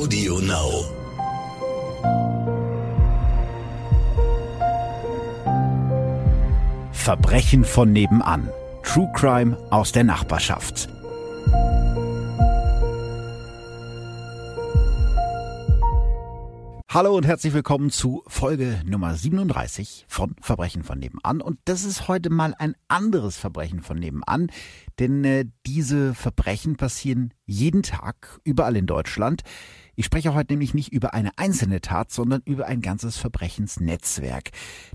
Audio Now. Verbrechen von nebenan. True Crime aus der Nachbarschaft. Hallo und herzlich willkommen zu Folge Nummer 37 von Verbrechen von nebenan. Und das ist heute mal ein anderes Verbrechen von nebenan, denn äh, diese Verbrechen passieren jeden Tag überall in Deutschland. Ich spreche heute nämlich nicht über eine einzelne Tat, sondern über ein ganzes Verbrechensnetzwerk.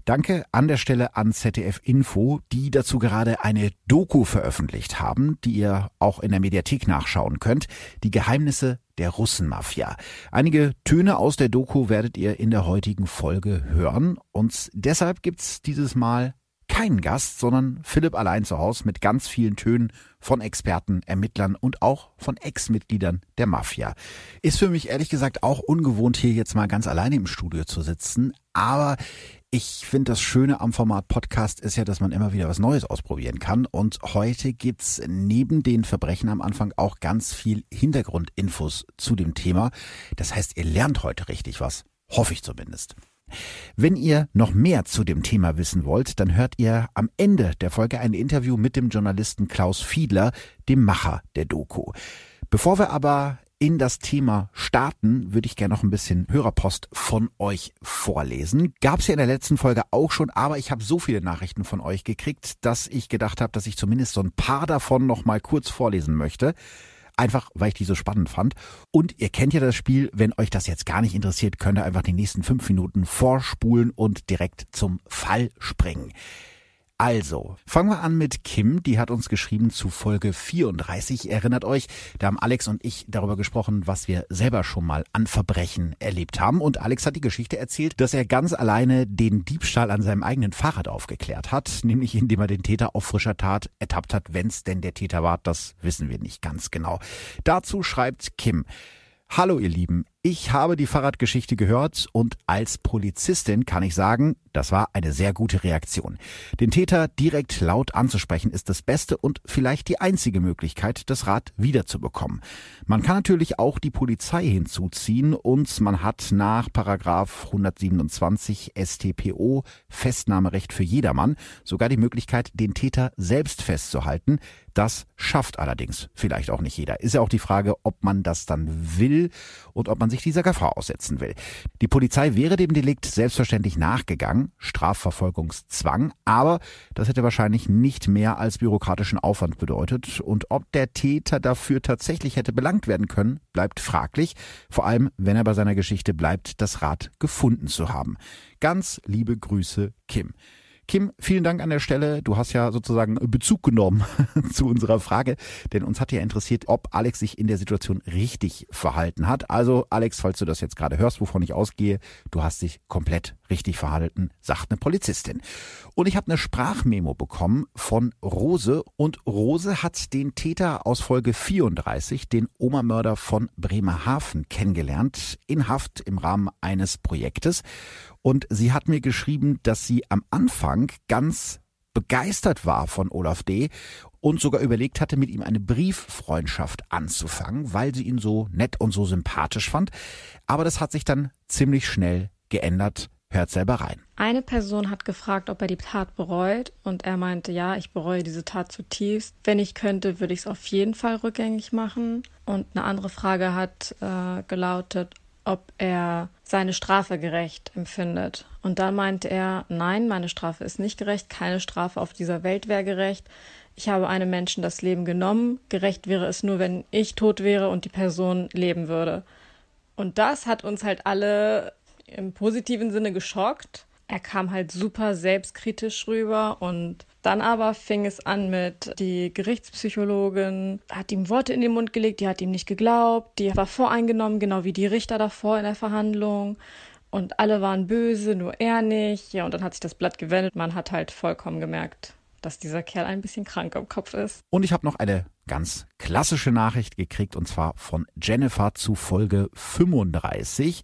Danke an der Stelle an ZDF Info, die dazu gerade eine Doku veröffentlicht haben, die ihr auch in der Mediathek nachschauen könnt. Die Geheimnisse der Russenmafia. Einige Töne aus der Doku werdet ihr in der heutigen Folge hören und deshalb gibt's dieses Mal keinen Gast, sondern Philipp allein zu Hause mit ganz vielen Tönen von Experten, Ermittlern und auch von Ex-Mitgliedern der Mafia. Ist für mich ehrlich gesagt auch ungewohnt, hier jetzt mal ganz alleine im Studio zu sitzen, aber ich finde das Schöne am Format Podcast ist ja, dass man immer wieder was Neues ausprobieren kann. Und heute gibt's neben den Verbrechen am Anfang auch ganz viel Hintergrundinfos zu dem Thema. Das heißt, ihr lernt heute richtig was. Hoffe ich zumindest. Wenn ihr noch mehr zu dem Thema wissen wollt, dann hört ihr am Ende der Folge ein Interview mit dem Journalisten Klaus Fiedler, dem Macher der Doku. Bevor wir aber in das Thema starten, würde ich gerne noch ein bisschen Hörerpost von euch vorlesen. Gab es ja in der letzten Folge auch schon, aber ich habe so viele Nachrichten von euch gekriegt, dass ich gedacht habe, dass ich zumindest so ein paar davon noch mal kurz vorlesen möchte. Einfach, weil ich die so spannend fand. Und ihr kennt ja das Spiel. Wenn euch das jetzt gar nicht interessiert, könnt ihr einfach die nächsten fünf Minuten vorspulen und direkt zum Fall springen. Also, fangen wir an mit Kim, die hat uns geschrieben zu Folge 34. Erinnert euch, da haben Alex und ich darüber gesprochen, was wir selber schon mal an Verbrechen erlebt haben. Und Alex hat die Geschichte erzählt, dass er ganz alleine den Diebstahl an seinem eigenen Fahrrad aufgeklärt hat, nämlich indem er den Täter auf frischer Tat ertappt hat. Wenn's denn der Täter war, das wissen wir nicht ganz genau. Dazu schreibt Kim, Hallo ihr Lieben, ich habe die Fahrradgeschichte gehört und als Polizistin kann ich sagen, das war eine sehr gute Reaktion. Den Täter direkt laut anzusprechen ist das Beste und vielleicht die einzige Möglichkeit, das Rad wiederzubekommen. Man kann natürlich auch die Polizei hinzuziehen und man hat nach Paragraph 127 StPO Festnahmerecht für jedermann sogar die Möglichkeit, den Täter selbst festzuhalten. Das schafft allerdings vielleicht auch nicht jeder. Ist ja auch die Frage, ob man das dann will und ob man sich dieser Gefahr aussetzen will. Die Polizei wäre dem Delikt selbstverständlich nachgegangen, Strafverfolgungszwang, aber das hätte wahrscheinlich nicht mehr als bürokratischen Aufwand bedeutet und ob der Täter dafür tatsächlich hätte belangt werden können, bleibt fraglich, vor allem wenn er bei seiner Geschichte bleibt, das Rad gefunden zu haben. Ganz liebe Grüße, Kim. Kim, vielen Dank an der Stelle. Du hast ja sozusagen Bezug genommen zu unserer Frage, denn uns hat ja interessiert, ob Alex sich in der Situation richtig verhalten hat. Also Alex, falls du das jetzt gerade hörst, wovon ich ausgehe, du hast dich komplett richtig verhalten, sagt eine Polizistin. Und ich habe eine Sprachmemo bekommen von Rose und Rose hat den Täter aus Folge 34, den Oma-Mörder von Bremerhaven, kennengelernt, in Haft im Rahmen eines Projektes. Und sie hat mir geschrieben, dass sie am Anfang ganz begeistert war von Olaf D. und sogar überlegt hatte, mit ihm eine Brieffreundschaft anzufangen, weil sie ihn so nett und so sympathisch fand. Aber das hat sich dann ziemlich schnell geändert. Hört selber rein. Eine Person hat gefragt, ob er die Tat bereut und er meinte, ja, ich bereue diese Tat zutiefst. Wenn ich könnte, würde ich es auf jeden Fall rückgängig machen. Und eine andere Frage hat äh, gelautet, ob er seine Strafe gerecht empfindet. Und dann meinte er, nein, meine Strafe ist nicht gerecht, keine Strafe auf dieser Welt wäre gerecht. Ich habe einem Menschen das Leben genommen. Gerecht wäre es nur, wenn ich tot wäre und die Person leben würde. Und das hat uns halt alle im positiven Sinne geschockt. Er kam halt super selbstkritisch rüber und dann aber fing es an mit, die Gerichtspsychologin hat ihm Worte in den Mund gelegt, die hat ihm nicht geglaubt, die war voreingenommen, genau wie die Richter davor in der Verhandlung. Und alle waren böse, nur er nicht. Ja, und dann hat sich das Blatt gewendet. Man hat halt vollkommen gemerkt, dass dieser Kerl ein bisschen krank im Kopf ist. Und ich habe noch eine ganz klassische Nachricht gekriegt und zwar von Jennifer zu Folge 35.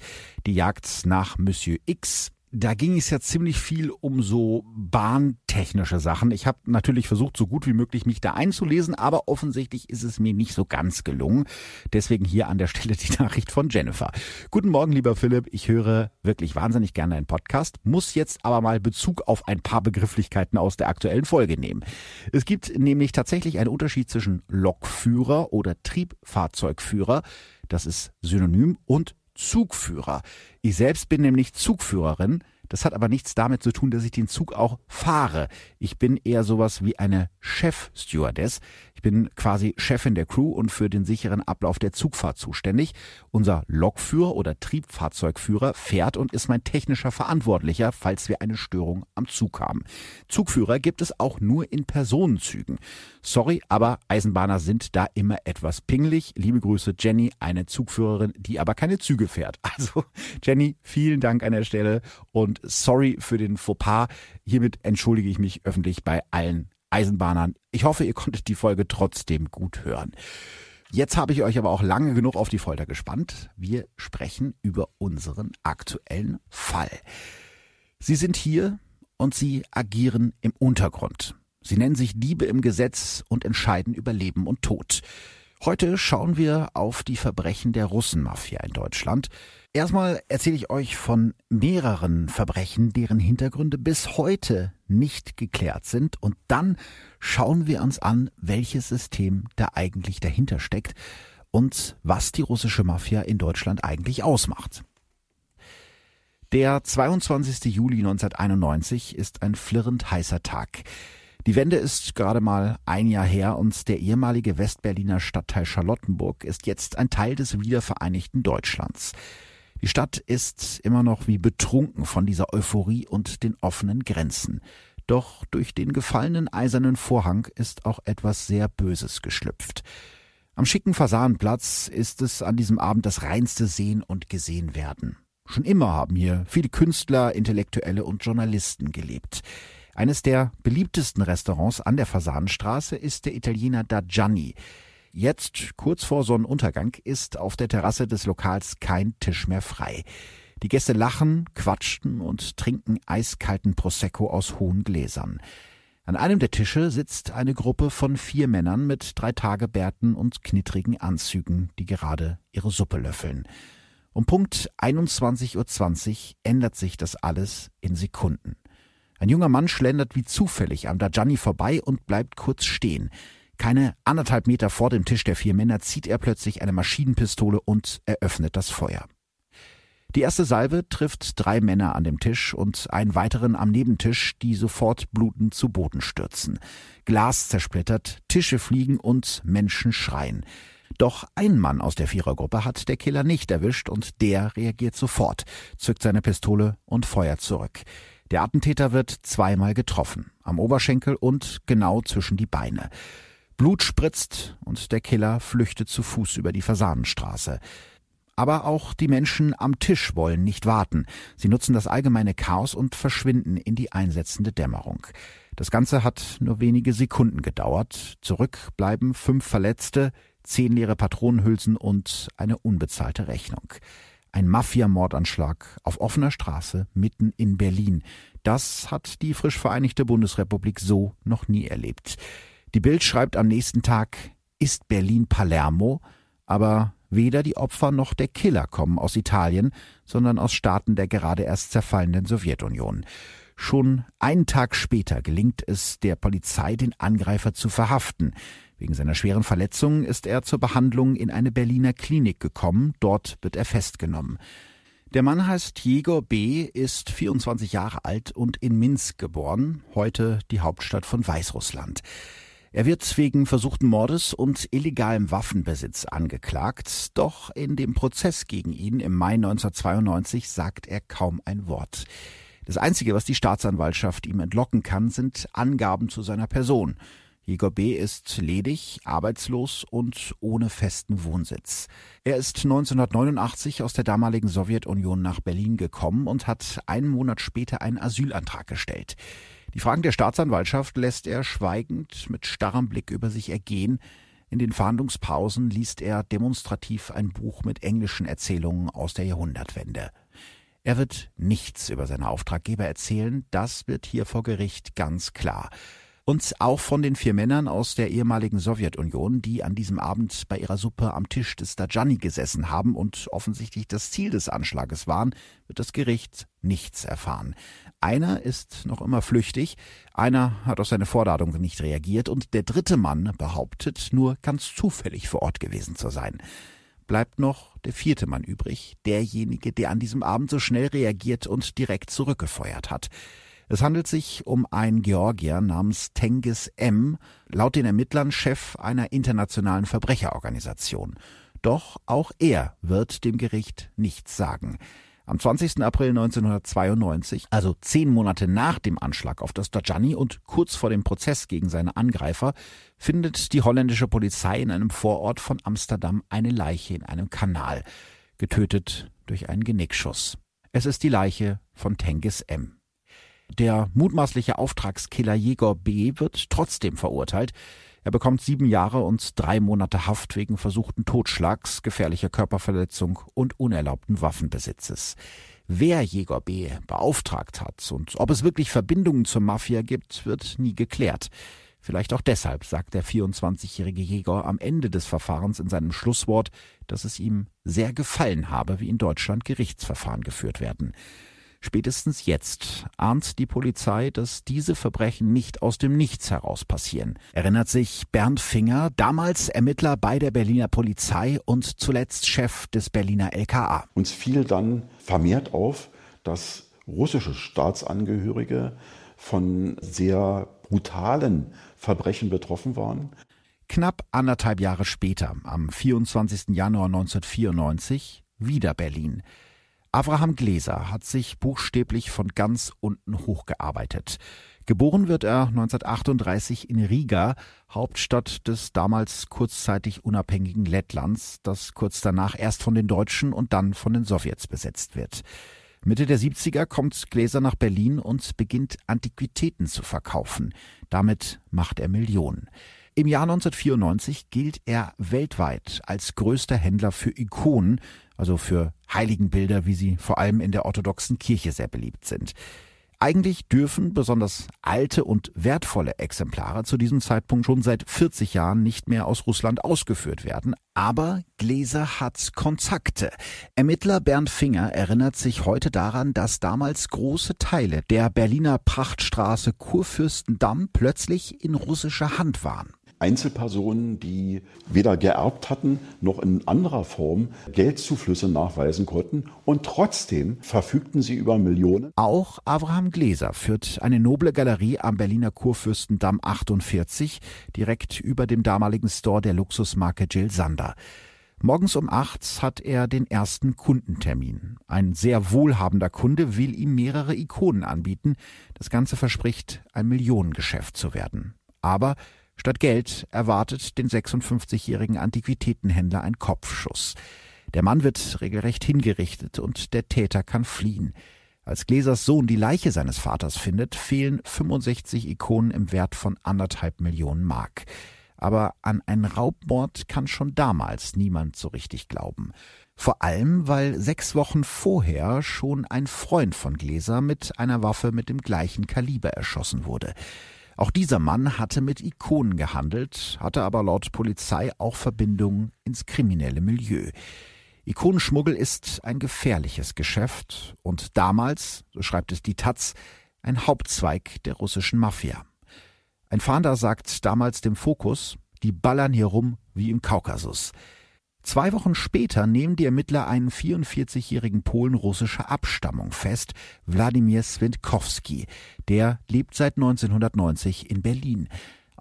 Die Jagd nach Monsieur X da ging es ja ziemlich viel um so bahntechnische Sachen. Ich habe natürlich versucht, so gut wie möglich mich da einzulesen, aber offensichtlich ist es mir nicht so ganz gelungen. Deswegen hier an der Stelle die Nachricht von Jennifer. Guten Morgen, lieber Philipp. Ich höre wirklich wahnsinnig gerne deinen Podcast, muss jetzt aber mal Bezug auf ein paar Begrifflichkeiten aus der aktuellen Folge nehmen. Es gibt nämlich tatsächlich einen Unterschied zwischen Lokführer oder Triebfahrzeugführer. Das ist synonym und Zugführer. Ich selbst bin nämlich Zugführerin. Das hat aber nichts damit zu tun, dass ich den Zug auch fahre. Ich bin eher sowas wie eine Chef-Stewardess. Ich bin quasi Chefin der Crew und für den sicheren Ablauf der Zugfahrt zuständig. Unser Lokführer oder Triebfahrzeugführer fährt und ist mein technischer Verantwortlicher, falls wir eine Störung am Zug haben. Zugführer gibt es auch nur in Personenzügen. Sorry, aber Eisenbahner sind da immer etwas pingelig. Liebe Grüße, Jenny, eine Zugführerin, die aber keine Züge fährt. Also, Jenny, vielen Dank an der Stelle und sorry für den Fauxpas. Hiermit entschuldige ich mich öffentlich bei allen Eisenbahnern. Ich hoffe, ihr konntet die Folge trotzdem gut hören. Jetzt habe ich euch aber auch lange genug auf die Folter gespannt. Wir sprechen über unseren aktuellen Fall. Sie sind hier und sie agieren im Untergrund. Sie nennen sich Diebe im Gesetz und entscheiden über Leben und Tod. Heute schauen wir auf die Verbrechen der Russenmafia in Deutschland. Erstmal erzähle ich euch von mehreren Verbrechen, deren Hintergründe bis heute nicht geklärt sind. Und dann schauen wir uns an, welches System da eigentlich dahinter steckt und was die russische Mafia in Deutschland eigentlich ausmacht. Der 22. Juli 1991 ist ein flirrend heißer Tag. Die Wende ist gerade mal ein Jahr her und der ehemalige Westberliner Stadtteil Charlottenburg ist jetzt ein Teil des wiedervereinigten Deutschlands. Die Stadt ist immer noch wie betrunken von dieser Euphorie und den offenen Grenzen. Doch durch den gefallenen eisernen Vorhang ist auch etwas sehr Böses geschlüpft. Am schicken Fasanenplatz ist es an diesem Abend das reinste Sehen und Gesehen werden. Schon immer haben hier viele Künstler, Intellektuelle und Journalisten gelebt. Eines der beliebtesten Restaurants an der Fasanenstraße ist der Italiener Da Gianni. Jetzt, kurz vor Sonnenuntergang, ist auf der Terrasse des Lokals kein Tisch mehr frei. Die Gäste lachen, quatschen und trinken eiskalten Prosecco aus hohen Gläsern. An einem der Tische sitzt eine Gruppe von vier Männern mit drei Tagebärten und knittrigen Anzügen, die gerade ihre Suppe löffeln. Um Punkt 21.20 Uhr ändert sich das alles in Sekunden. Ein junger Mann schlendert wie zufällig am Dajani vorbei und bleibt kurz stehen. Keine anderthalb Meter vor dem Tisch der vier Männer zieht er plötzlich eine Maschinenpistole und eröffnet das Feuer. Die erste Salve trifft drei Männer an dem Tisch und einen weiteren am Nebentisch, die sofort blutend zu Boden stürzen. Glas zersplittert, Tische fliegen und Menschen schreien. Doch ein Mann aus der Vierergruppe hat der Killer nicht erwischt und der reagiert sofort, zückt seine Pistole und feuert zurück. Der Attentäter wird zweimal getroffen, am Oberschenkel und genau zwischen die Beine. Blut spritzt und der Killer flüchtet zu Fuß über die Fasanenstraße. Aber auch die Menschen am Tisch wollen nicht warten. Sie nutzen das allgemeine Chaos und verschwinden in die einsetzende Dämmerung. Das Ganze hat nur wenige Sekunden gedauert. Zurück bleiben fünf Verletzte, zehn leere Patronenhülsen und eine unbezahlte Rechnung. Ein Mafia-Mordanschlag auf offener Straße mitten in Berlin. Das hat die frisch vereinigte Bundesrepublik so noch nie erlebt. Die Bild schreibt am nächsten Tag, ist Berlin Palermo? Aber weder die Opfer noch der Killer kommen aus Italien, sondern aus Staaten der gerade erst zerfallenden Sowjetunion. Schon einen Tag später gelingt es der Polizei, den Angreifer zu verhaften. Wegen seiner schweren Verletzungen ist er zur Behandlung in eine Berliner Klinik gekommen. Dort wird er festgenommen. Der Mann heißt Jegor B., ist 24 Jahre alt und in Minsk geboren, heute die Hauptstadt von Weißrussland. Er wird wegen versuchten Mordes und illegalem Waffenbesitz angeklagt, doch in dem Prozess gegen ihn im Mai 1992 sagt er kaum ein Wort. Das Einzige, was die Staatsanwaltschaft ihm entlocken kann, sind Angaben zu seiner Person. Jegor B. ist ledig, arbeitslos und ohne festen Wohnsitz. Er ist 1989 aus der damaligen Sowjetunion nach Berlin gekommen und hat einen Monat später einen Asylantrag gestellt. Die Fragen der Staatsanwaltschaft lässt er schweigend mit starrem Blick über sich ergehen. In den Verhandlungspausen liest er demonstrativ ein Buch mit englischen Erzählungen aus der Jahrhundertwende. Er wird nichts über seine Auftraggeber erzählen, das wird hier vor Gericht ganz klar. Und auch von den vier Männern aus der ehemaligen Sowjetunion, die an diesem Abend bei ihrer Suppe am Tisch des Dajani gesessen haben und offensichtlich das Ziel des Anschlages waren, wird das Gericht nichts erfahren. Einer ist noch immer flüchtig, einer hat auf seine Vorladung nicht reagiert und der dritte Mann behauptet, nur ganz zufällig vor Ort gewesen zu sein. Bleibt noch der vierte Mann übrig, derjenige, der an diesem Abend so schnell reagiert und direkt zurückgefeuert hat. Es handelt sich um einen Georgier namens Tengiz M., laut den Ermittlern Chef einer internationalen Verbrecherorganisation. Doch auch er wird dem Gericht nichts sagen. Am 20. April 1992, also zehn Monate nach dem Anschlag auf das Dajani und kurz vor dem Prozess gegen seine Angreifer, findet die holländische Polizei in einem Vorort von Amsterdam eine Leiche in einem Kanal, getötet durch einen Genickschuss. Es ist die Leiche von Tengiz M. Der mutmaßliche Auftragskiller Jäger B. wird trotzdem verurteilt. Er bekommt sieben Jahre und drei Monate Haft wegen versuchten Totschlags, gefährlicher Körperverletzung und unerlaubten Waffenbesitzes. Wer Jäger B. beauftragt hat und ob es wirklich Verbindungen zur Mafia gibt, wird nie geklärt. Vielleicht auch deshalb sagt der 24-jährige Jäger am Ende des Verfahrens in seinem Schlusswort, dass es ihm sehr gefallen habe, wie in Deutschland Gerichtsverfahren geführt werden. Spätestens jetzt ahnt die Polizei, dass diese Verbrechen nicht aus dem Nichts heraus passieren. Erinnert sich Bernd Finger, damals Ermittler bei der Berliner Polizei und zuletzt Chef des Berliner LKA. Uns fiel dann vermehrt auf, dass russische Staatsangehörige von sehr brutalen Verbrechen betroffen waren. Knapp anderthalb Jahre später, am 24. Januar 1994, wieder Berlin. Abraham Gläser hat sich buchstäblich von ganz unten hochgearbeitet. Geboren wird er 1938 in Riga, Hauptstadt des damals kurzzeitig unabhängigen Lettlands, das kurz danach erst von den Deutschen und dann von den Sowjets besetzt wird. Mitte der 70er kommt Gläser nach Berlin und beginnt Antiquitäten zu verkaufen. Damit macht er Millionen. Im Jahr 1994 gilt er weltweit als größter Händler für Ikonen, also für Heiligenbilder, wie sie vor allem in der orthodoxen Kirche sehr beliebt sind. Eigentlich dürfen besonders alte und wertvolle Exemplare zu diesem Zeitpunkt schon seit 40 Jahren nicht mehr aus Russland ausgeführt werden. Aber Gläser hat Kontakte. Ermittler Bernd Finger erinnert sich heute daran, dass damals große Teile der Berliner Prachtstraße Kurfürstendamm plötzlich in russischer Hand waren. Einzelpersonen, die weder geerbt hatten noch in anderer Form Geldzuflüsse nachweisen konnten und trotzdem verfügten sie über Millionen. Auch Abraham Gläser führt eine noble Galerie am Berliner Kurfürstendamm 48, direkt über dem damaligen Store der Luxusmarke Jill Sander. Morgens um acht hat er den ersten Kundentermin. Ein sehr wohlhabender Kunde will ihm mehrere Ikonen anbieten. Das Ganze verspricht, ein Millionengeschäft zu werden. Aber Statt Geld erwartet den 56-jährigen Antiquitätenhändler ein Kopfschuss. Der Mann wird regelrecht hingerichtet und der Täter kann fliehen. Als Gläsers Sohn die Leiche seines Vaters findet, fehlen 65 Ikonen im Wert von anderthalb Millionen Mark. Aber an einen Raubmord kann schon damals niemand so richtig glauben. Vor allem, weil sechs Wochen vorher schon ein Freund von Gläser mit einer Waffe mit dem gleichen Kaliber erschossen wurde. Auch dieser Mann hatte mit Ikonen gehandelt, hatte aber laut Polizei auch Verbindungen ins kriminelle Milieu. Ikonenschmuggel ist ein gefährliches Geschäft und damals, so schreibt es die Taz, ein Hauptzweig der russischen Mafia. Ein Fahnder sagt damals dem Fokus, die ballern hier rum wie im Kaukasus. Zwei Wochen später nehmen die Ermittler einen 44-jährigen Polen russischer Abstammung fest, Wladimir Swintkowski. Der lebt seit 1990 in Berlin.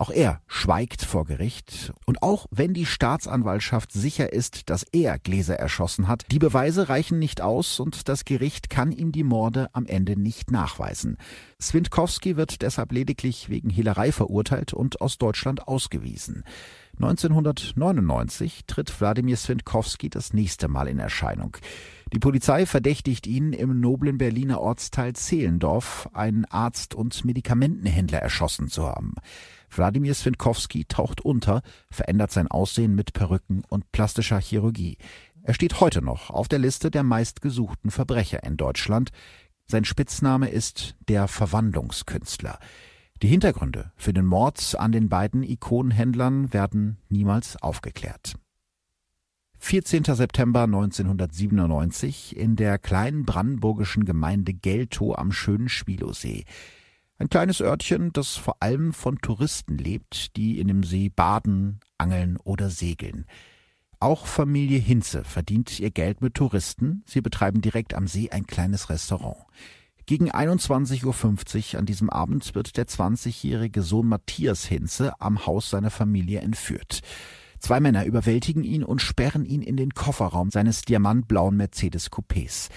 Auch er schweigt vor Gericht. Und auch wenn die Staatsanwaltschaft sicher ist, dass er Gläser erschossen hat, die Beweise reichen nicht aus und das Gericht kann ihm die Morde am Ende nicht nachweisen. Swintkowski wird deshalb lediglich wegen Hehlerei verurteilt und aus Deutschland ausgewiesen. 1999 tritt Wladimir Swintkowski das nächste Mal in Erscheinung. Die Polizei verdächtigt ihn, im noblen Berliner Ortsteil Zehlendorf einen Arzt und Medikamentenhändler erschossen zu haben. Wladimir Swintkowski taucht unter, verändert sein Aussehen mit Perücken und plastischer Chirurgie. Er steht heute noch auf der Liste der meistgesuchten Verbrecher in Deutschland. Sein Spitzname ist der Verwandlungskünstler. Die Hintergründe für den Mord an den beiden Ikonenhändlern werden niemals aufgeklärt. 14. September 1997 in der kleinen brandenburgischen Gemeinde Geltow am schönen Schwilosee. Ein kleines Örtchen, das vor allem von Touristen lebt, die in dem See baden, angeln oder segeln. Auch Familie Hinze verdient ihr Geld mit Touristen. Sie betreiben direkt am See ein kleines Restaurant. Gegen 21.50 Uhr an diesem Abend wird der 20-jährige Sohn Matthias Hinze am Haus seiner Familie entführt. Zwei Männer überwältigen ihn und sperren ihn in den Kofferraum seines diamantblauen Mercedes-Coupés.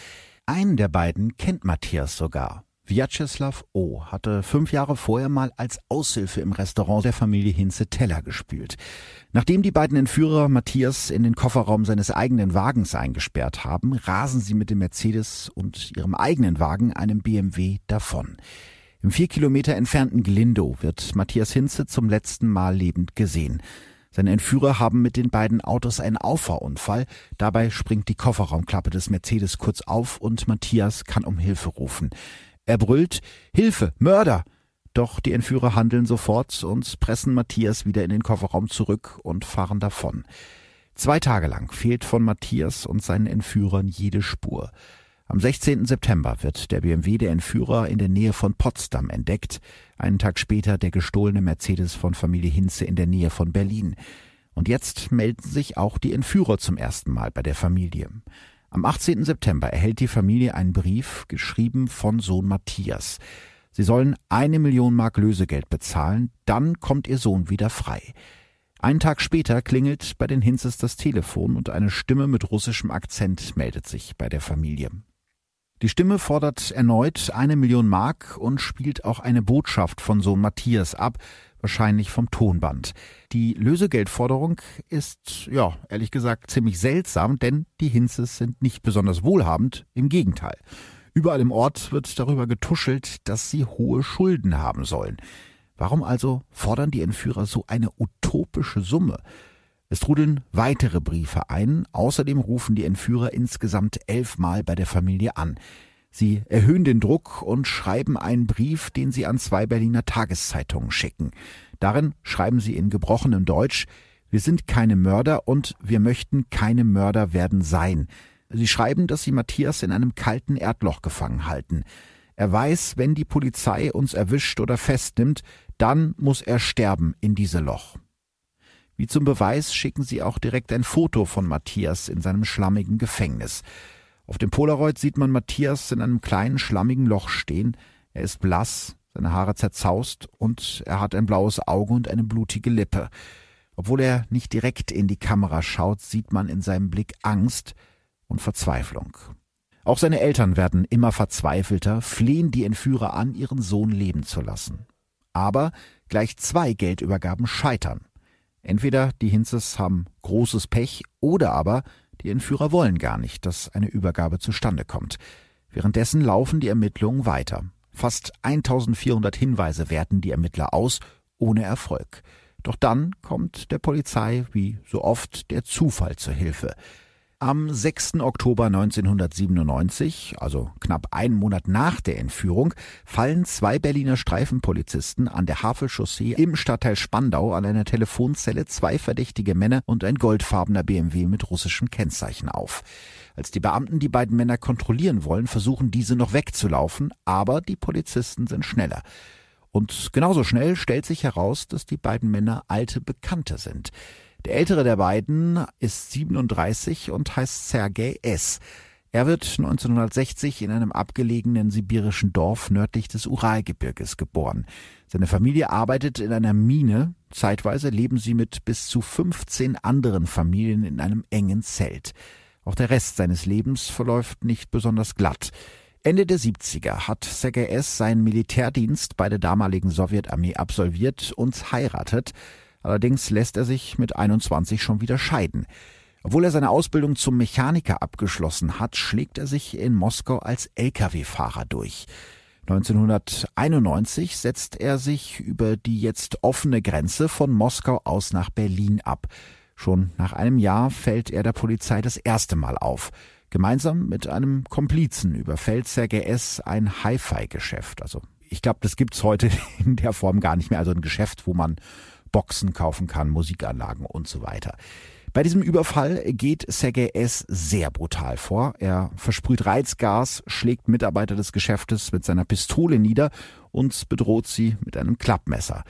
Einen der beiden kennt Matthias sogar. Vyacheslav O. hatte fünf Jahre vorher mal als Aushilfe im Restaurant der Familie Hinze Teller gespült. Nachdem die beiden Entführer Matthias in den Kofferraum seines eigenen Wagens eingesperrt haben, rasen sie mit dem Mercedes und ihrem eigenen Wagen, einem BMW, davon. Im vier Kilometer entfernten Glindow wird Matthias Hinze zum letzten Mal lebend gesehen. Seine Entführer haben mit den beiden Autos einen Auffahrunfall. Dabei springt die Kofferraumklappe des Mercedes kurz auf und Matthias kann um Hilfe rufen. Er brüllt Hilfe, Mörder. Doch die Entführer handeln sofort und pressen Matthias wieder in den Kofferraum zurück und fahren davon. Zwei Tage lang fehlt von Matthias und seinen Entführern jede Spur. Am 16. September wird der BMW der Entführer in der Nähe von Potsdam entdeckt, einen Tag später der gestohlene Mercedes von Familie Hinze in der Nähe von Berlin. Und jetzt melden sich auch die Entführer zum ersten Mal bei der Familie. Am 18. September erhält die Familie einen Brief, geschrieben von Sohn Matthias. Sie sollen eine Million Mark Lösegeld bezahlen, dann kommt ihr Sohn wieder frei. Einen Tag später klingelt bei den Hinzes das Telefon und eine Stimme mit russischem Akzent meldet sich bei der Familie. Die Stimme fordert erneut eine Million Mark und spielt auch eine Botschaft von Sohn Matthias ab, wahrscheinlich vom Tonband. Die Lösegeldforderung ist, ja, ehrlich gesagt, ziemlich seltsam, denn die Hinzes sind nicht besonders wohlhabend, im Gegenteil. Überall im Ort wird darüber getuschelt, dass sie hohe Schulden haben sollen. Warum also fordern die Entführer so eine utopische Summe? Es trudeln weitere Briefe ein, außerdem rufen die Entführer insgesamt elfmal bei der Familie an. Sie erhöhen den Druck und schreiben einen Brief, den sie an zwei Berliner Tageszeitungen schicken. Darin schreiben sie in gebrochenem Deutsch Wir sind keine Mörder und wir möchten keine Mörder werden sein. Sie schreiben, dass sie Matthias in einem kalten Erdloch gefangen halten. Er weiß, wenn die Polizei uns erwischt oder festnimmt, dann muss er sterben in diese Loch. Wie zum Beweis schicken sie auch direkt ein Foto von Matthias in seinem schlammigen Gefängnis. Auf dem Polaroid sieht man Matthias in einem kleinen schlammigen Loch stehen. Er ist blass, seine Haare zerzaust und er hat ein blaues Auge und eine blutige Lippe. Obwohl er nicht direkt in die Kamera schaut, sieht man in seinem Blick Angst und Verzweiflung. Auch seine Eltern werden immer verzweifelter, flehen die Entführer an, ihren Sohn leben zu lassen. Aber gleich zwei Geldübergaben scheitern. Entweder die Hinzes haben großes Pech oder aber die Entführer wollen gar nicht, dass eine Übergabe zustande kommt. Währenddessen laufen die Ermittlungen weiter. Fast 1400 Hinweise werten die Ermittler aus, ohne Erfolg. Doch dann kommt der Polizei, wie so oft, der Zufall zur Hilfe. Am 6. Oktober 1997, also knapp einen Monat nach der Entführung, fallen zwei Berliner Streifenpolizisten an der Havelchaussee im Stadtteil Spandau an einer Telefonzelle zwei verdächtige Männer und ein goldfarbener BMW mit russischem Kennzeichen auf. Als die Beamten die beiden Männer kontrollieren wollen, versuchen diese noch wegzulaufen, aber die Polizisten sind schneller. Und genauso schnell stellt sich heraus, dass die beiden Männer alte Bekannte sind. Der ältere der beiden ist 37 und heißt Sergei S. Er wird 1960 in einem abgelegenen sibirischen Dorf nördlich des Uralgebirges geboren. Seine Familie arbeitet in einer Mine. Zeitweise leben sie mit bis zu 15 anderen Familien in einem engen Zelt. Auch der Rest seines Lebens verläuft nicht besonders glatt. Ende der 70er hat Sergei S. seinen Militärdienst bei der damaligen Sowjetarmee absolviert und heiratet. Allerdings lässt er sich mit 21 schon wieder scheiden. Obwohl er seine Ausbildung zum Mechaniker abgeschlossen hat, schlägt er sich in Moskau als Lkw-Fahrer durch. 1991 setzt er sich über die jetzt offene Grenze von Moskau aus nach Berlin ab. Schon nach einem Jahr fällt er der Polizei das erste Mal auf. Gemeinsam mit einem Komplizen überfällt Sergei S. ein Hi-Fi-Geschäft. Also ich glaube, das gibt's heute in der Form gar nicht mehr. Also ein Geschäft, wo man Boxen kaufen kann, Musikanlagen und so weiter. Bei diesem Überfall geht Sergei S. sehr brutal vor. Er versprüht Reizgas, schlägt Mitarbeiter des Geschäftes mit seiner Pistole nieder und bedroht sie mit einem Klappmesser.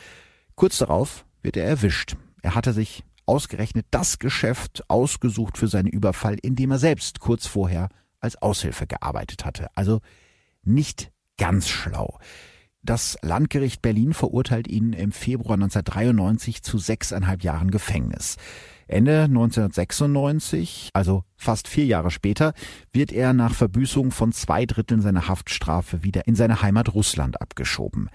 Kurz darauf wird er erwischt. Er hatte sich ausgerechnet das Geschäft ausgesucht für seinen Überfall, in dem er selbst kurz vorher als Aushilfe gearbeitet hatte. Also nicht ganz schlau. Das Landgericht Berlin verurteilt ihn im Februar 1993 zu sechseinhalb Jahren Gefängnis. Ende 1996, also fast vier Jahre später, wird er nach Verbüßung von zwei Dritteln seiner Haftstrafe wieder in seine Heimat Russland abgeschoben.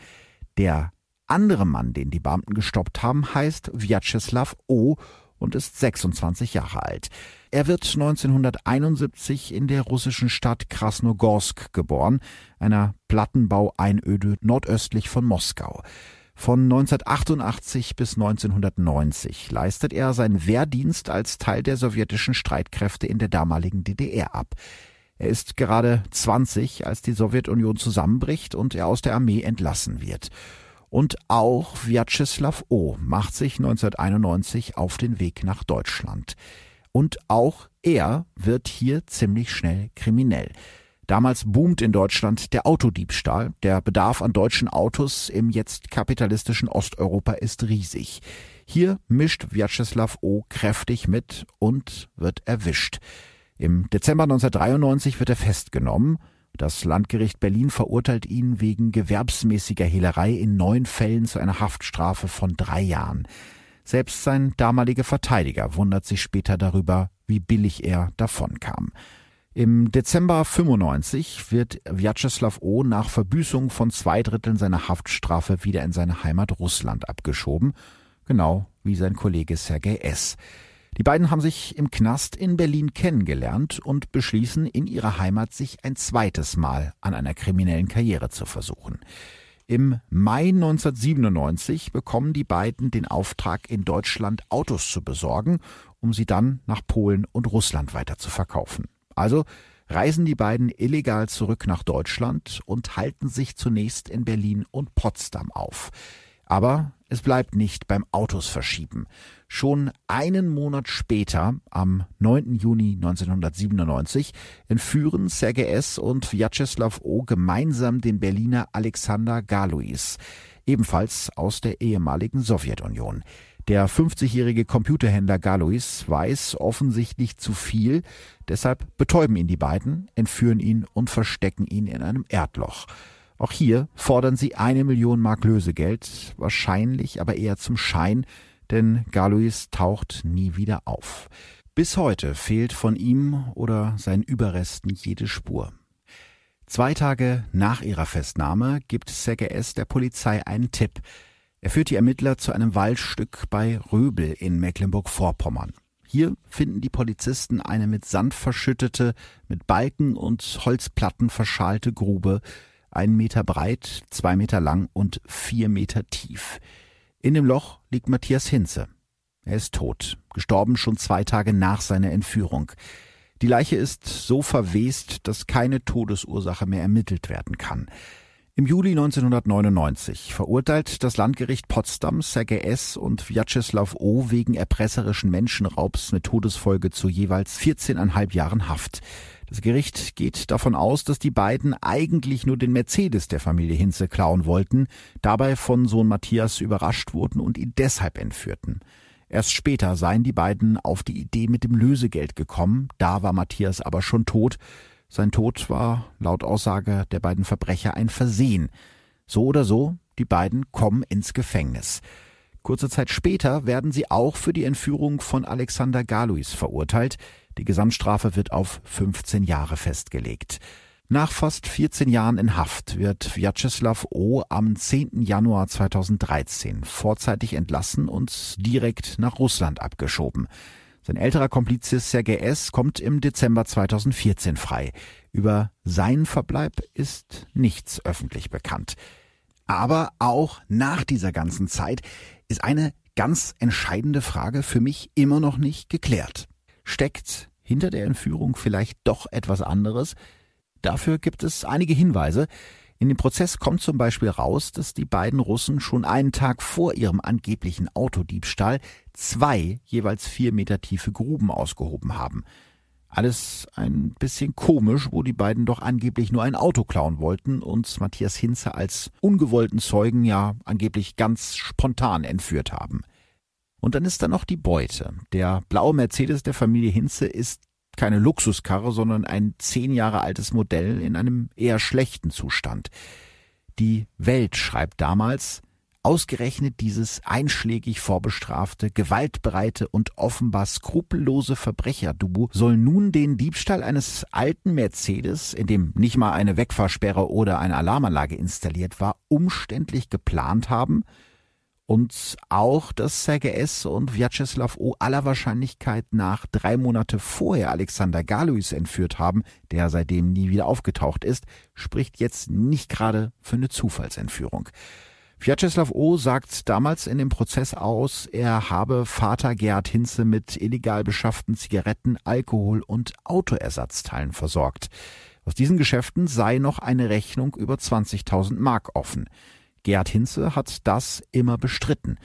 Der andere Mann, den die Beamten gestoppt haben, heißt Vyacheslav O. und ist 26 Jahre alt. Er wird 1971 in der russischen Stadt Krasnogorsk geboren, einer Plattenbaueinöde nordöstlich von Moskau. Von 1988 bis 1990 leistet er seinen Wehrdienst als Teil der sowjetischen Streitkräfte in der damaligen DDR ab. Er ist gerade 20, als die Sowjetunion zusammenbricht und er aus der Armee entlassen wird. Und auch Vyacheslav O. macht sich 1991 auf den Weg nach Deutschland. Und auch er wird hier ziemlich schnell kriminell. Damals boomt in Deutschland der Autodiebstahl. Der Bedarf an deutschen Autos im jetzt kapitalistischen Osteuropa ist riesig. Hier mischt Vyacheslav O. kräftig mit und wird erwischt. Im Dezember 1993 wird er festgenommen. Das Landgericht Berlin verurteilt ihn wegen gewerbsmäßiger Hehlerei in neun Fällen zu einer Haftstrafe von drei Jahren. Selbst sein damaliger Verteidiger wundert sich später darüber, wie billig er davonkam. Im Dezember 95 wird Vyacheslav O. nach Verbüßung von zwei Dritteln seiner Haftstrafe wieder in seine Heimat Russland abgeschoben, genau wie sein Kollege Sergei S. Die beiden haben sich im Knast in Berlin kennengelernt und beschließen, in ihrer Heimat sich ein zweites Mal an einer kriminellen Karriere zu versuchen. Im Mai 1997 bekommen die beiden den Auftrag, in Deutschland Autos zu besorgen, um sie dann nach Polen und Russland weiter zu verkaufen. Also reisen die beiden illegal zurück nach Deutschland und halten sich zunächst in Berlin und Potsdam auf. Aber es bleibt nicht beim Autos verschieben. Schon einen Monat später, am 9. Juni 1997, entführen Sergei S. und Vyacheslav O. gemeinsam den Berliner Alexander Galois, ebenfalls aus der ehemaligen Sowjetunion. Der 50-jährige Computerhändler Galois weiß offensichtlich zu viel, deshalb betäuben ihn die beiden, entführen ihn und verstecken ihn in einem Erdloch. Auch hier fordern sie eine Million Mark Lösegeld, wahrscheinlich aber eher zum Schein, denn Galois taucht nie wieder auf. Bis heute fehlt von ihm oder seinen Überresten jede Spur. Zwei Tage nach ihrer Festnahme gibt S. der Polizei einen Tipp – er führt die Ermittler zu einem Waldstück bei Röbel in Mecklenburg-Vorpommern. Hier finden die Polizisten eine mit Sand verschüttete, mit Balken und Holzplatten verschalte Grube, einen Meter breit, zwei Meter lang und vier Meter tief. In dem Loch liegt Matthias Hinze. Er ist tot, gestorben schon zwei Tage nach seiner Entführung. Die Leiche ist so verwest, dass keine Todesursache mehr ermittelt werden kann. Im Juli 1999 verurteilt das Landgericht Potsdam Sergei S. und Vyacheslav O. wegen erpresserischen Menschenraubs mit Todesfolge zu jeweils 14,5 Jahren Haft. Das Gericht geht davon aus, dass die beiden eigentlich nur den Mercedes der Familie Hinze klauen wollten, dabei von Sohn Matthias überrascht wurden und ihn deshalb entführten. Erst später seien die beiden auf die Idee mit dem Lösegeld gekommen, da war Matthias aber schon tot, sein Tod war laut Aussage der beiden Verbrecher ein Versehen. So oder so, die beiden kommen ins Gefängnis. Kurze Zeit später werden sie auch für die Entführung von Alexander Galois verurteilt. Die Gesamtstrafe wird auf 15 Jahre festgelegt. Nach fast 14 Jahren in Haft wird Vyacheslav O. am 10. Januar 2013 vorzeitig entlassen und direkt nach Russland abgeschoben. Sein älterer Komplize Sergei S. kommt im Dezember 2014 frei. Über seinen Verbleib ist nichts öffentlich bekannt. Aber auch nach dieser ganzen Zeit ist eine ganz entscheidende Frage für mich immer noch nicht geklärt. Steckt hinter der Entführung vielleicht doch etwas anderes? Dafür gibt es einige Hinweise. In dem Prozess kommt zum Beispiel raus, dass die beiden Russen schon einen Tag vor ihrem angeblichen Autodiebstahl zwei jeweils vier Meter tiefe Gruben ausgehoben haben. Alles ein bisschen komisch, wo die beiden doch angeblich nur ein Auto klauen wollten und Matthias Hinze als ungewollten Zeugen ja angeblich ganz spontan entführt haben. Und dann ist da noch die Beute. Der blaue Mercedes der Familie Hinze ist keine Luxuskarre, sondern ein zehn Jahre altes Modell in einem eher schlechten Zustand. Die Welt schreibt damals, Ausgerechnet dieses einschlägig vorbestrafte, gewaltbereite und offenbar skrupellose Verbrecherduo soll nun den Diebstahl eines alten Mercedes, in dem nicht mal eine Wegfahrsperre oder eine Alarmanlage installiert war, umständlich geplant haben und auch, dass Sergei S. und Vyacheslav O. aller Wahrscheinlichkeit nach drei Monate vorher Alexander Galois entführt haben, der seitdem nie wieder aufgetaucht ist, spricht jetzt nicht gerade für eine Zufallsentführung. Vyacheslav O. sagt damals in dem Prozess aus, er habe Vater Gerhard Hinze mit illegal beschafften Zigaretten, Alkohol und Autoersatzteilen versorgt. Aus diesen Geschäften sei noch eine Rechnung über 20.000 Mark offen. Gerhard Hinze hat das immer bestritten.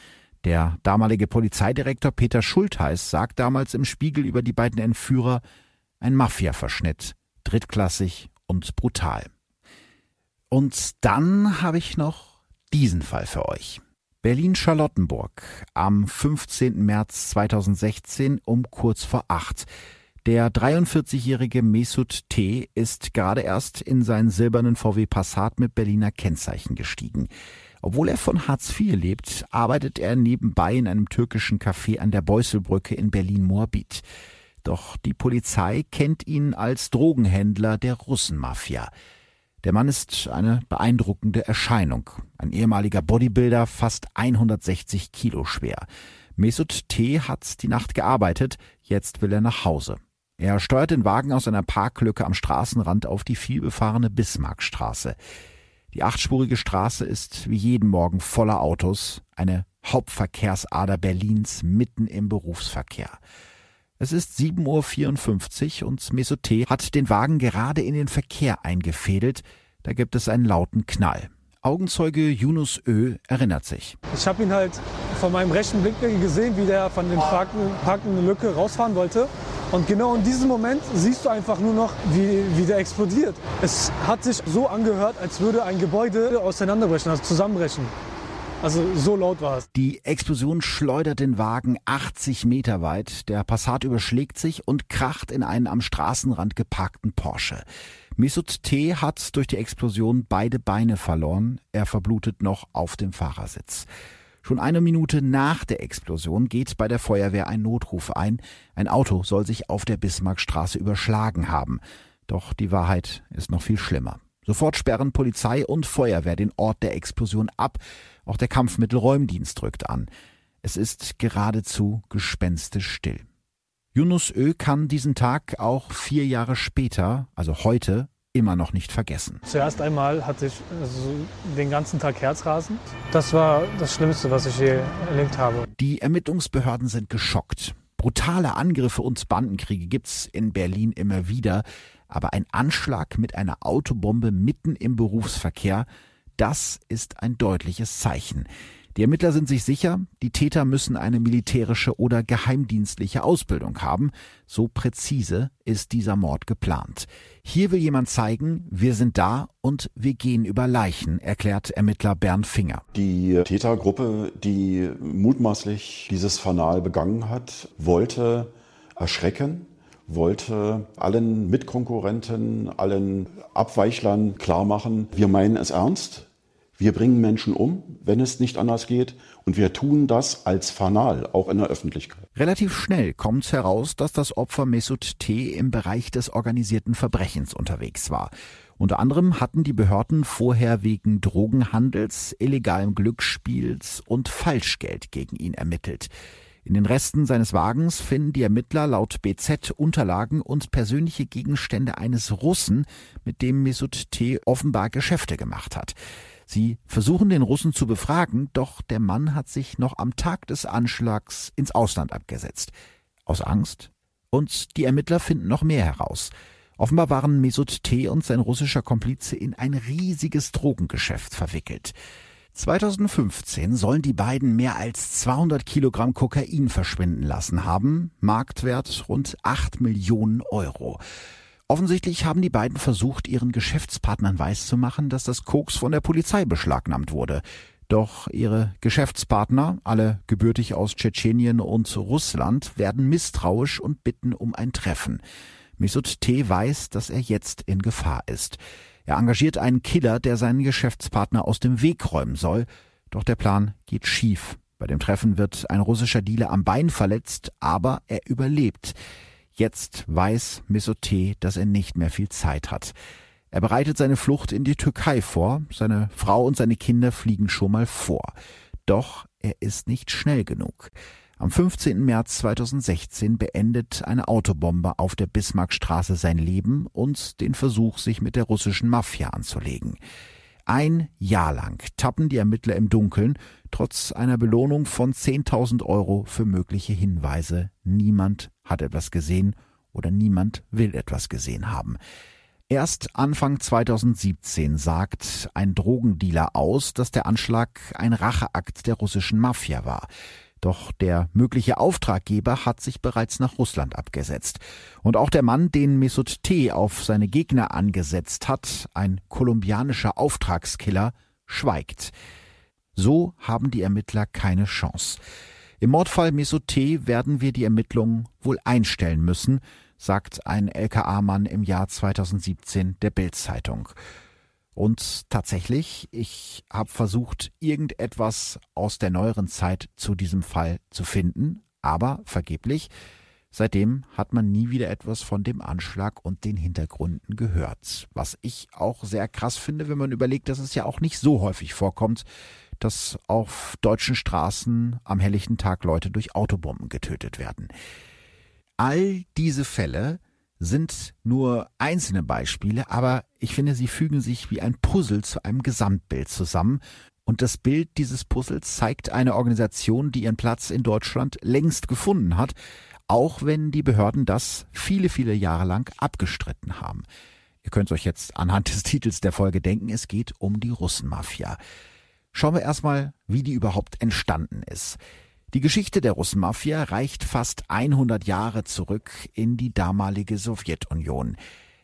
Der damalige Polizeidirektor Peter Schultheiß sagt damals im Spiegel über die beiden Entführer ein Mafia-Verschnitt, drittklassig und brutal. Und dann habe ich noch diesen Fall für euch. Berlin-Charlottenburg am 15. März 2016 um kurz vor acht. Der 43-jährige Mesut T. ist gerade erst in seinen silbernen VW Passat mit Berliner Kennzeichen gestiegen. Obwohl er von Hartz IV lebt, arbeitet er nebenbei in einem türkischen Café an der Beuselbrücke in Berlin-Moabit. Doch die Polizei kennt ihn als Drogenhändler der Russenmafia. Der Mann ist eine beeindruckende Erscheinung. Ein ehemaliger Bodybuilder, fast 160 Kilo schwer. Mesut T. hat die Nacht gearbeitet, jetzt will er nach Hause. Er steuert den Wagen aus einer Parklücke am Straßenrand auf die vielbefahrene Bismarckstraße. Die achtspurige Straße ist wie jeden Morgen voller Autos, eine Hauptverkehrsader Berlins mitten im Berufsverkehr. Es ist 7.54 Uhr und Mesoté hat den Wagen gerade in den Verkehr eingefädelt. Da gibt es einen lauten Knall. Augenzeuge Yunus Ö erinnert sich. Ich habe ihn halt von meinem rechten Blickwinkel gesehen, wie der von den parkenden Lücke rausfahren wollte. Und genau in diesem Moment siehst du einfach nur noch, wie, wie der explodiert. Es hat sich so angehört, als würde ein Gebäude auseinanderbrechen, also zusammenbrechen. Also so laut war es. Die Explosion schleudert den Wagen 80 Meter weit. Der Passat überschlägt sich und kracht in einen am Straßenrand geparkten Porsche. Mesut T. hat durch die Explosion beide Beine verloren. Er verblutet noch auf dem Fahrersitz. Schon eine Minute nach der Explosion geht bei der Feuerwehr ein Notruf ein. Ein Auto soll sich auf der Bismarckstraße überschlagen haben. Doch die Wahrheit ist noch viel schlimmer. Sofort sperren Polizei und Feuerwehr den Ort der Explosion ab. Auch der Kampfmittelräumdienst drückt an. Es ist geradezu gespenstisch still. Yunus Ö kann diesen Tag auch vier Jahre später, also heute, immer noch nicht vergessen. Zuerst einmal hatte ich also den ganzen Tag Herzrasen. Das war das Schlimmste, was ich je erlebt habe. Die Ermittlungsbehörden sind geschockt. Brutale Angriffe und Bandenkriege gibt's in Berlin immer wieder aber ein Anschlag mit einer Autobombe mitten im Berufsverkehr, das ist ein deutliches Zeichen. Die Ermittler sind sich sicher, die Täter müssen eine militärische oder geheimdienstliche Ausbildung haben. So präzise ist dieser Mord geplant. Hier will jemand zeigen, wir sind da und wir gehen über Leichen, erklärt Ermittler Bernd Finger. Die Tätergruppe, die mutmaßlich dieses Fanal begangen hat, wollte erschrecken, wollte allen Mitkonkurrenten, allen Abweichlern klar machen, wir meinen es ernst. Wir bringen Menschen um, wenn es nicht anders geht, und wir tun das als Fanal, auch in der Öffentlichkeit. Relativ schnell kommt heraus, dass das Opfer Mesut T. im Bereich des organisierten Verbrechens unterwegs war. Unter anderem hatten die Behörden vorher wegen Drogenhandels, illegalem Glücksspiels und Falschgeld gegen ihn ermittelt. In den Resten seines Wagens finden die Ermittler laut BZ Unterlagen und persönliche Gegenstände eines Russen, mit dem Mesut T. offenbar Geschäfte gemacht hat. Sie versuchen den Russen zu befragen, doch der Mann hat sich noch am Tag des Anschlags ins Ausland abgesetzt. Aus Angst? Und die Ermittler finden noch mehr heraus. Offenbar waren Mesut T. und sein russischer Komplize in ein riesiges Drogengeschäft verwickelt. 2015 sollen die beiden mehr als 200 Kilogramm Kokain verschwinden lassen haben, Marktwert rund 8 Millionen Euro. Offensichtlich haben die beiden versucht, ihren Geschäftspartnern weiszumachen, dass das Koks von der Polizei beschlagnahmt wurde. Doch ihre Geschäftspartner, alle gebürtig aus Tschetschenien und Russland, werden misstrauisch und bitten um ein Treffen. Mesut T. weiß, dass er jetzt in Gefahr ist. Er engagiert einen Killer, der seinen Geschäftspartner aus dem Weg räumen soll. Doch der Plan geht schief. Bei dem Treffen wird ein russischer Dealer am Bein verletzt, aber er überlebt. Jetzt weiß Mesut dass er nicht mehr viel Zeit hat. Er bereitet seine Flucht in die Türkei vor, seine Frau und seine Kinder fliegen schon mal vor. Doch er ist nicht schnell genug. Am 15. März 2016 beendet eine Autobombe auf der Bismarckstraße sein Leben und den Versuch, sich mit der russischen Mafia anzulegen. Ein Jahr lang tappen die Ermittler im Dunkeln, trotz einer Belohnung von 10.000 Euro für mögliche Hinweise. Niemand hat etwas gesehen oder niemand will etwas gesehen haben. Erst Anfang 2017 sagt ein Drogendealer aus, dass der Anschlag ein Racheakt der russischen Mafia war. Doch der mögliche Auftraggeber hat sich bereits nach Russland abgesetzt. Und auch der Mann, den Mesut T. auf seine Gegner angesetzt hat, ein kolumbianischer Auftragskiller, schweigt. So haben die Ermittler keine Chance. Im Mordfall Mesut T. werden wir die Ermittlungen wohl einstellen müssen, sagt ein LKA-Mann im Jahr 2017 der Bild-Zeitung. Und tatsächlich, ich habe versucht, irgendetwas aus der neueren Zeit zu diesem Fall zu finden, aber vergeblich. Seitdem hat man nie wieder etwas von dem Anschlag und den Hintergründen gehört. Was ich auch sehr krass finde, wenn man überlegt, dass es ja auch nicht so häufig vorkommt, dass auf deutschen Straßen am helllichten Tag Leute durch Autobomben getötet werden. All diese Fälle sind nur einzelne Beispiele, aber ich finde, sie fügen sich wie ein Puzzle zu einem Gesamtbild zusammen. Und das Bild dieses Puzzles zeigt eine Organisation, die ihren Platz in Deutschland längst gefunden hat, auch wenn die Behörden das viele, viele Jahre lang abgestritten haben. Ihr könnt euch jetzt anhand des Titels der Folge denken, es geht um die Russenmafia. Schauen wir erstmal, wie die überhaupt entstanden ist. Die Geschichte der Russenmafia reicht fast 100 Jahre zurück in die damalige Sowjetunion.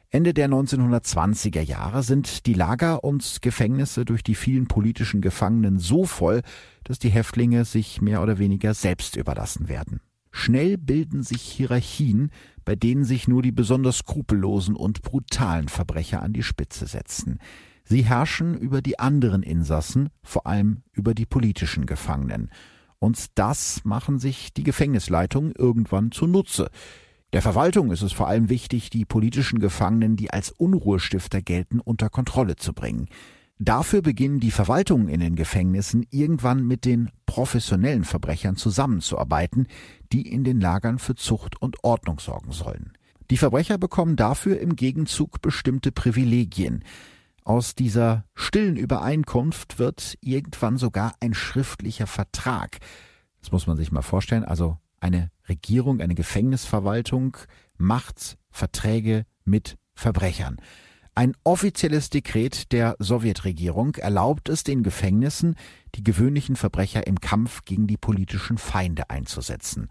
Ende der 1920er Jahre sind die Lager und Gefängnisse durch die vielen politischen Gefangenen so voll, dass die Häftlinge sich mehr oder weniger selbst überlassen werden. Schnell bilden sich Hierarchien, bei denen sich nur die besonders skrupellosen und brutalen Verbrecher an die Spitze setzen. Sie herrschen über die anderen Insassen, vor allem über die politischen Gefangenen. Und das machen sich die Gefängnisleitungen irgendwann zunutze. Der Verwaltung ist es vor allem wichtig, die politischen Gefangenen, die als Unruhestifter gelten, unter Kontrolle zu bringen. Dafür beginnen die Verwaltungen in den Gefängnissen irgendwann mit den professionellen Verbrechern zusammenzuarbeiten, die in den Lagern für Zucht und Ordnung sorgen sollen. Die Verbrecher bekommen dafür im Gegenzug bestimmte Privilegien. Aus dieser stillen Übereinkunft wird irgendwann sogar ein schriftlicher Vertrag. Das muss man sich mal vorstellen. Also eine Regierung, eine Gefängnisverwaltung macht Verträge mit Verbrechern. Ein offizielles Dekret der Sowjetregierung erlaubt es den Gefängnissen, die gewöhnlichen Verbrecher im Kampf gegen die politischen Feinde einzusetzen.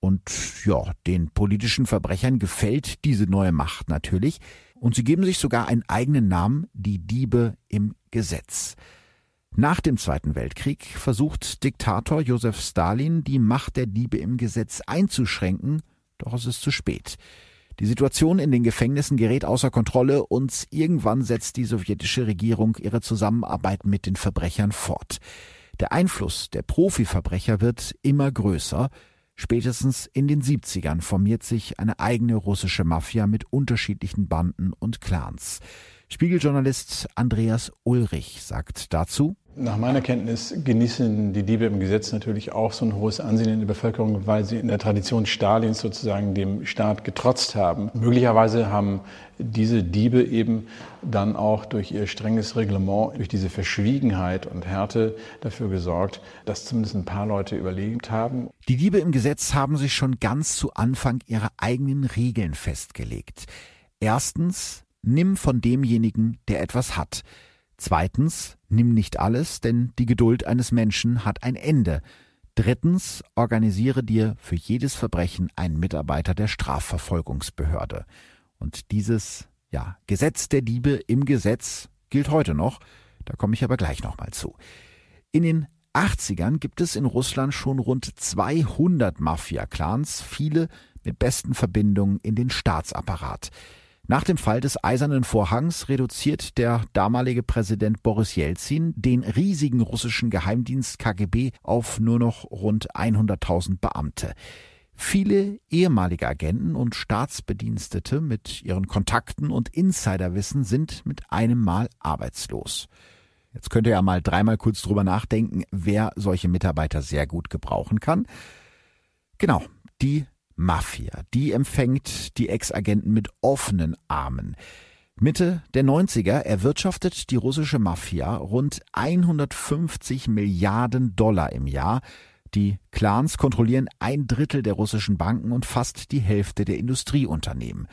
Und ja, den politischen Verbrechern gefällt diese neue Macht natürlich. Und sie geben sich sogar einen eigenen Namen, die Diebe im Gesetz. Nach dem Zweiten Weltkrieg versucht Diktator Josef Stalin, die Macht der Diebe im Gesetz einzuschränken, doch es ist zu spät. Die Situation in den Gefängnissen gerät außer Kontrolle und irgendwann setzt die sowjetische Regierung ihre Zusammenarbeit mit den Verbrechern fort. Der Einfluss der Profiverbrecher wird immer größer, Spätestens in den 70ern formiert sich eine eigene russische Mafia mit unterschiedlichen Banden und Clans. Spiegeljournalist Andreas Ulrich sagt dazu, Nach meiner Kenntnis genießen die Diebe im Gesetz natürlich auch so ein hohes Ansehen in der Bevölkerung, weil sie in der Tradition Stalins sozusagen dem Staat getrotzt haben. Möglicherweise haben diese Diebe eben dann auch durch ihr strenges Reglement, durch diese Verschwiegenheit und Härte dafür gesorgt, dass zumindest ein paar Leute überlebt haben. Die Diebe im Gesetz haben sich schon ganz zu Anfang ihre eigenen Regeln festgelegt. Erstens, nimm von demjenigen, der etwas hat. Zweitens, nimm nicht alles, denn die Geduld eines Menschen hat ein Ende. Drittens, organisiere dir für jedes Verbrechen einen Mitarbeiter der Strafverfolgungsbehörde. Und dieses, ja, Gesetz der Diebe im Gesetz gilt heute noch, da komme ich aber gleich nochmal zu. In den 80ern gibt es in Russland schon rund 200 Mafia-Clans, viele mit besten Verbindungen in den Staatsapparat. Nach dem Fall des Eisernen Vorhangs reduziert der damalige Präsident Boris Jelzin den riesigen russischen Geheimdienst KGB auf nur noch rund 100.000 Beamte. Viele ehemalige Agenten und Staatsbedienstete mit ihren Kontakten und Insiderwissen sind mit einem Mal arbeitslos. Jetzt könnt ihr ja mal dreimal kurz drüber nachdenken, wer solche Mitarbeiter sehr gut gebrauchen kann. Genau, die Mafia. Die empfängt die Ex-Agenten mit offenen Armen. Mitte der 90er erwirtschaftet die russische Mafia rund 150 Milliarden Dollar im Jahr. Die Clans kontrollieren ein Drittel der russischen Banken und fast die Hälfte der Industrieunternehmen.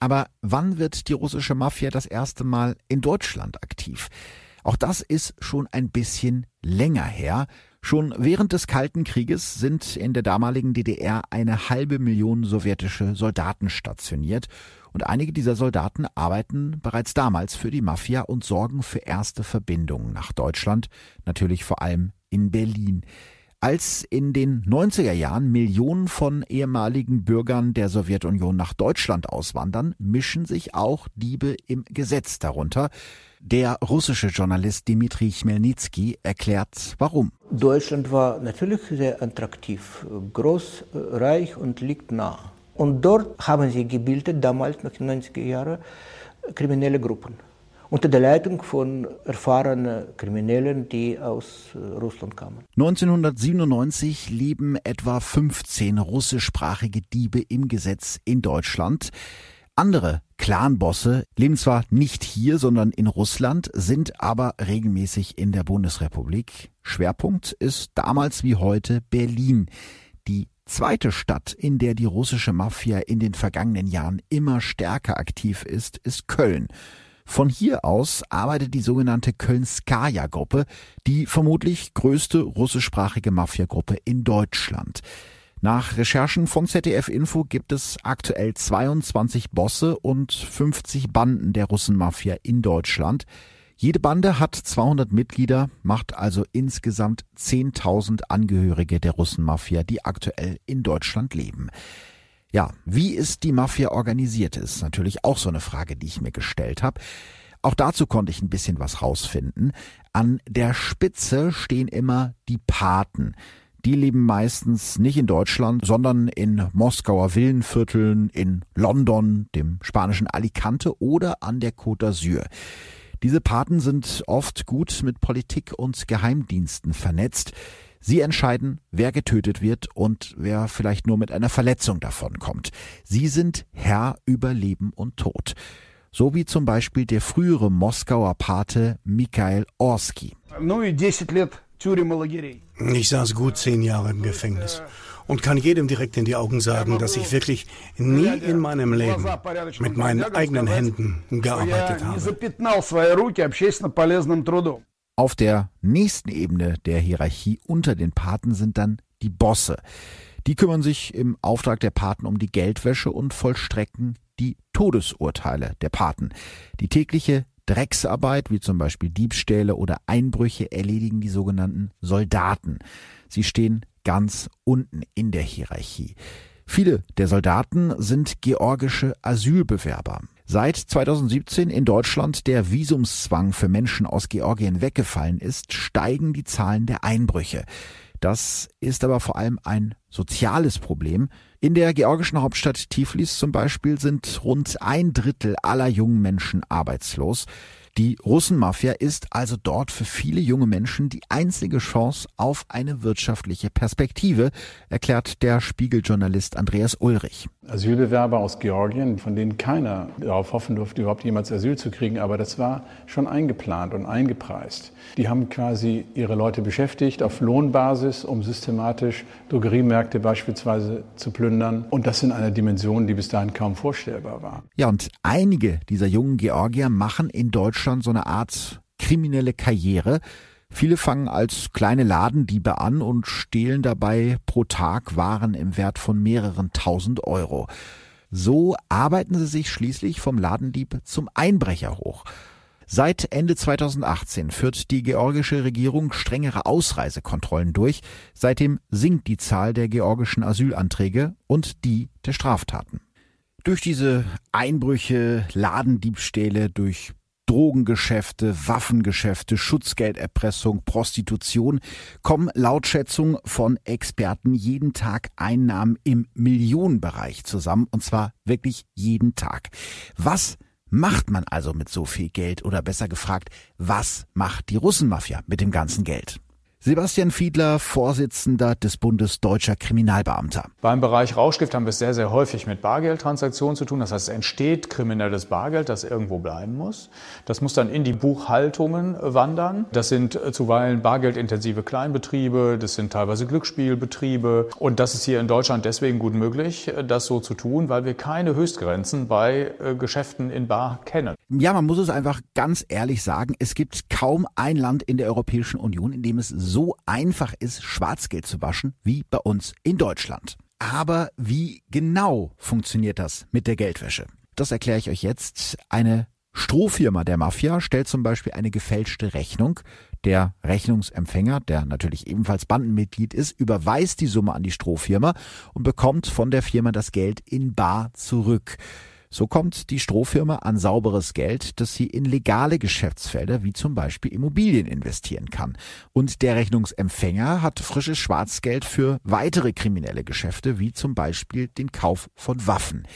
Aber wann wird die russische Mafia das erste Mal in Deutschland aktiv? Auch das ist schon ein bisschen länger her. Schon während des Kalten Krieges sind in der damaligen DDR eine halbe Million sowjetische Soldaten stationiert und einige dieser Soldaten arbeiten bereits damals für die Mafia und sorgen für erste Verbindungen nach Deutschland, natürlich vor allem in Berlin. Als in den 90er Jahren Millionen von ehemaligen Bürgern der Sowjetunion nach Deutschland auswandern, mischen sich auch Diebe im Gesetz darunter. Der russische Journalist Dmitri Chmelnytsky erklärt, warum. Deutschland war natürlich sehr attraktiv, groß, reich und liegt nah. Und dort haben sie gebildet, damals nach den 90er Jahren, kriminelle Gruppen. Unter der Leitung von erfahrenen Kriminellen, die aus äh, Russland kamen. 1997 leben etwa 15 russischsprachige Diebe im Gesetz in Deutschland. Andere Clanbosse leben zwar nicht hier, sondern in Russland, sind aber regelmäßig in der Bundesrepublik. Schwerpunkt ist damals wie heute Berlin. Die zweite Stadt, in der die russische Mafia in den vergangenen Jahren immer stärker aktiv ist, ist Köln. Von hier aus arbeitet die sogenannte Köln-Skaja-Gruppe, die vermutlich größte russischsprachige Mafiagruppe in Deutschland. Nach Recherchen von ZDF Info gibt es aktuell 22 Bosse und 50 Banden der Russenmafia in Deutschland. Jede Bande hat 200 Mitglieder, macht also insgesamt 10.000 Angehörige der Russenmafia, die aktuell in Deutschland leben. Ja, wie ist die Mafia organisiert, ist natürlich auch so eine Frage, die ich mir gestellt habe. Auch dazu konnte ich ein bisschen was rausfinden. An der Spitze stehen immer die Paten die leben meistens nicht in Deutschland, sondern in Moskauer Villenvierteln, in London, dem spanischen Alicante oder an der Côte d'Azur. Diese Paten sind oft gut mit Politik und Geheimdiensten vernetzt. Sie entscheiden, wer getötet wird und wer vielleicht nur mit einer Verletzung davonkommt. Sie sind Herr über Leben und Tod. So wie zum Beispiel der frühere Moskauer Pate Mikhail Orski. Ich saß gut zehn Jahre im Gefängnis und kann jedem direkt in die Augen sagen, dass ich wirklich nie in meinem Leben mit meinen eigenen Händen gearbeitet habe. Auf der nächsten Ebene der Hierarchie unter den Paten sind dann die Bosse. Die kümmern sich im Auftrag der Paten um die Geldwäsche und vollstrecken die Todesurteile der Paten. Die tägliche Drecksarbeit, wie zum Beispiel Diebstähle oder Einbrüche, erledigen die sogenannten Soldaten. Sie stehen ganz unten in der Hierarchie. Viele der Soldaten sind georgische Asylbewerber. Seit 2017 in Deutschland der Visumszwang für Menschen aus Georgien weggefallen ist, steigen die Zahlen der Einbrüche. Das ist aber vor allem ein soziales Problem. In der georgischen Hauptstadt Tiflis zum Beispiel sind rund ein Drittel aller jungen Menschen arbeitslos. Die Russenmafia ist also dort für viele junge Menschen die einzige Chance auf eine wirtschaftliche Perspektive, erklärt der Spiegeljournalist Andreas Ulrich. Asylbewerber aus Georgien, von denen keiner darauf hoffen durfte, überhaupt jemals Asyl zu kriegen, aber das war schon eingeplant und eingepreist. Die haben quasi ihre Leute beschäftigt auf Lohnbasis, um systematisch Drogeriemärkte beispielsweise zu plündern. Und das in einer Dimension, die bis dahin kaum vorstellbar war. Ja, und einige dieser jungen Georgier machen in Deutschland Deutschland so eine Art kriminelle Karriere. Viele fangen als kleine Ladendiebe an und stehlen dabei pro Tag Waren im Wert von mehreren tausend Euro. So arbeiten sie sich schließlich vom Ladendieb zum Einbrecher hoch. Seit Ende 2018 führt die georgische Regierung strengere Ausreisekontrollen durch. Seitdem sinkt die Zahl der georgischen Asylanträge und die der Straftaten. Durch diese Einbrüche, Ladendiebstähle, durch Drogengeschäfte, Waffengeschäfte, Schutzgelderpressung, Prostitution kommen laut Schätzung von Experten jeden Tag Einnahmen im Millionenbereich zusammen und zwar wirklich jeden Tag. Was macht man also mit so viel Geld oder besser gefragt, was macht die Russenmafia mit dem ganzen Geld? Sebastian Fiedler, Vorsitzender des Bundes Deutscher Kriminalbeamter. Beim Bereich Rauschgift haben wir es sehr, sehr häufig mit Bargeldtransaktionen zu tun. Das heißt, es entsteht kriminelles Bargeld, das irgendwo bleiben muss. Das muss dann in die Buchhaltungen wandern. Das sind zuweilen bargeldintensive Kleinbetriebe, das sind teilweise Glücksspielbetriebe. Und das ist hier in Deutschland deswegen gut möglich, das so zu tun, weil wir keine Höchstgrenzen bei äh, Geschäften in Bar kennen. Ja, man muss es einfach ganz ehrlich sagen, es gibt kaum ein Land in der Europäischen Union, in dem es so einfach ist, Schwarzgeld zu waschen wie bei uns in Deutschland. Aber wie genau funktioniert das mit der Geldwäsche? Das erkläre ich euch jetzt. Eine Strohfirma der Mafia stellt zum Beispiel eine gefälschte Rechnung. Der Rechnungsempfänger, der natürlich ebenfalls Bandenmitglied ist, überweist die Summe an die Strohfirma und bekommt von der Firma das Geld in bar zurück. So kommt die Strohfirma an sauberes Geld, das sie in legale Geschäftsfelder wie zum Beispiel Immobilien investieren kann. Und der Rechnungsempfänger hat frisches Schwarzgeld für weitere kriminelle Geschäfte wie zum Beispiel den Kauf von Waffen.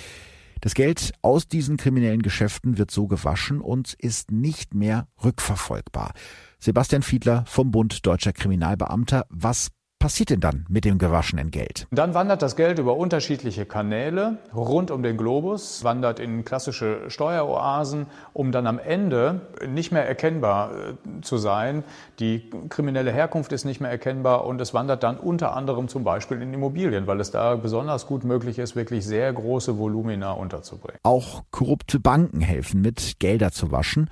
Das Geld aus diesen kriminellen Geschäften wird so gewaschen und ist nicht mehr rückverfolgbar. Sebastian Fiedler vom Bund Deutscher Kriminalbeamter, was passiert denn dann mit dem gewaschenen Geld? Dann wandert das Geld über unterschiedliche Kanäle rund um den Globus, wandert in klassische Steueroasen, um dann am Ende nicht mehr erkennbar äh, zu sein. Die kriminelle Herkunft ist nicht mehr erkennbar und es wandert dann unter anderem zum Beispiel in Immobilien, weil es da besonders gut möglich ist, wirklich sehr große Volumina unterzubringen. Auch korrupte Banken helfen mit, Gelder zu waschen.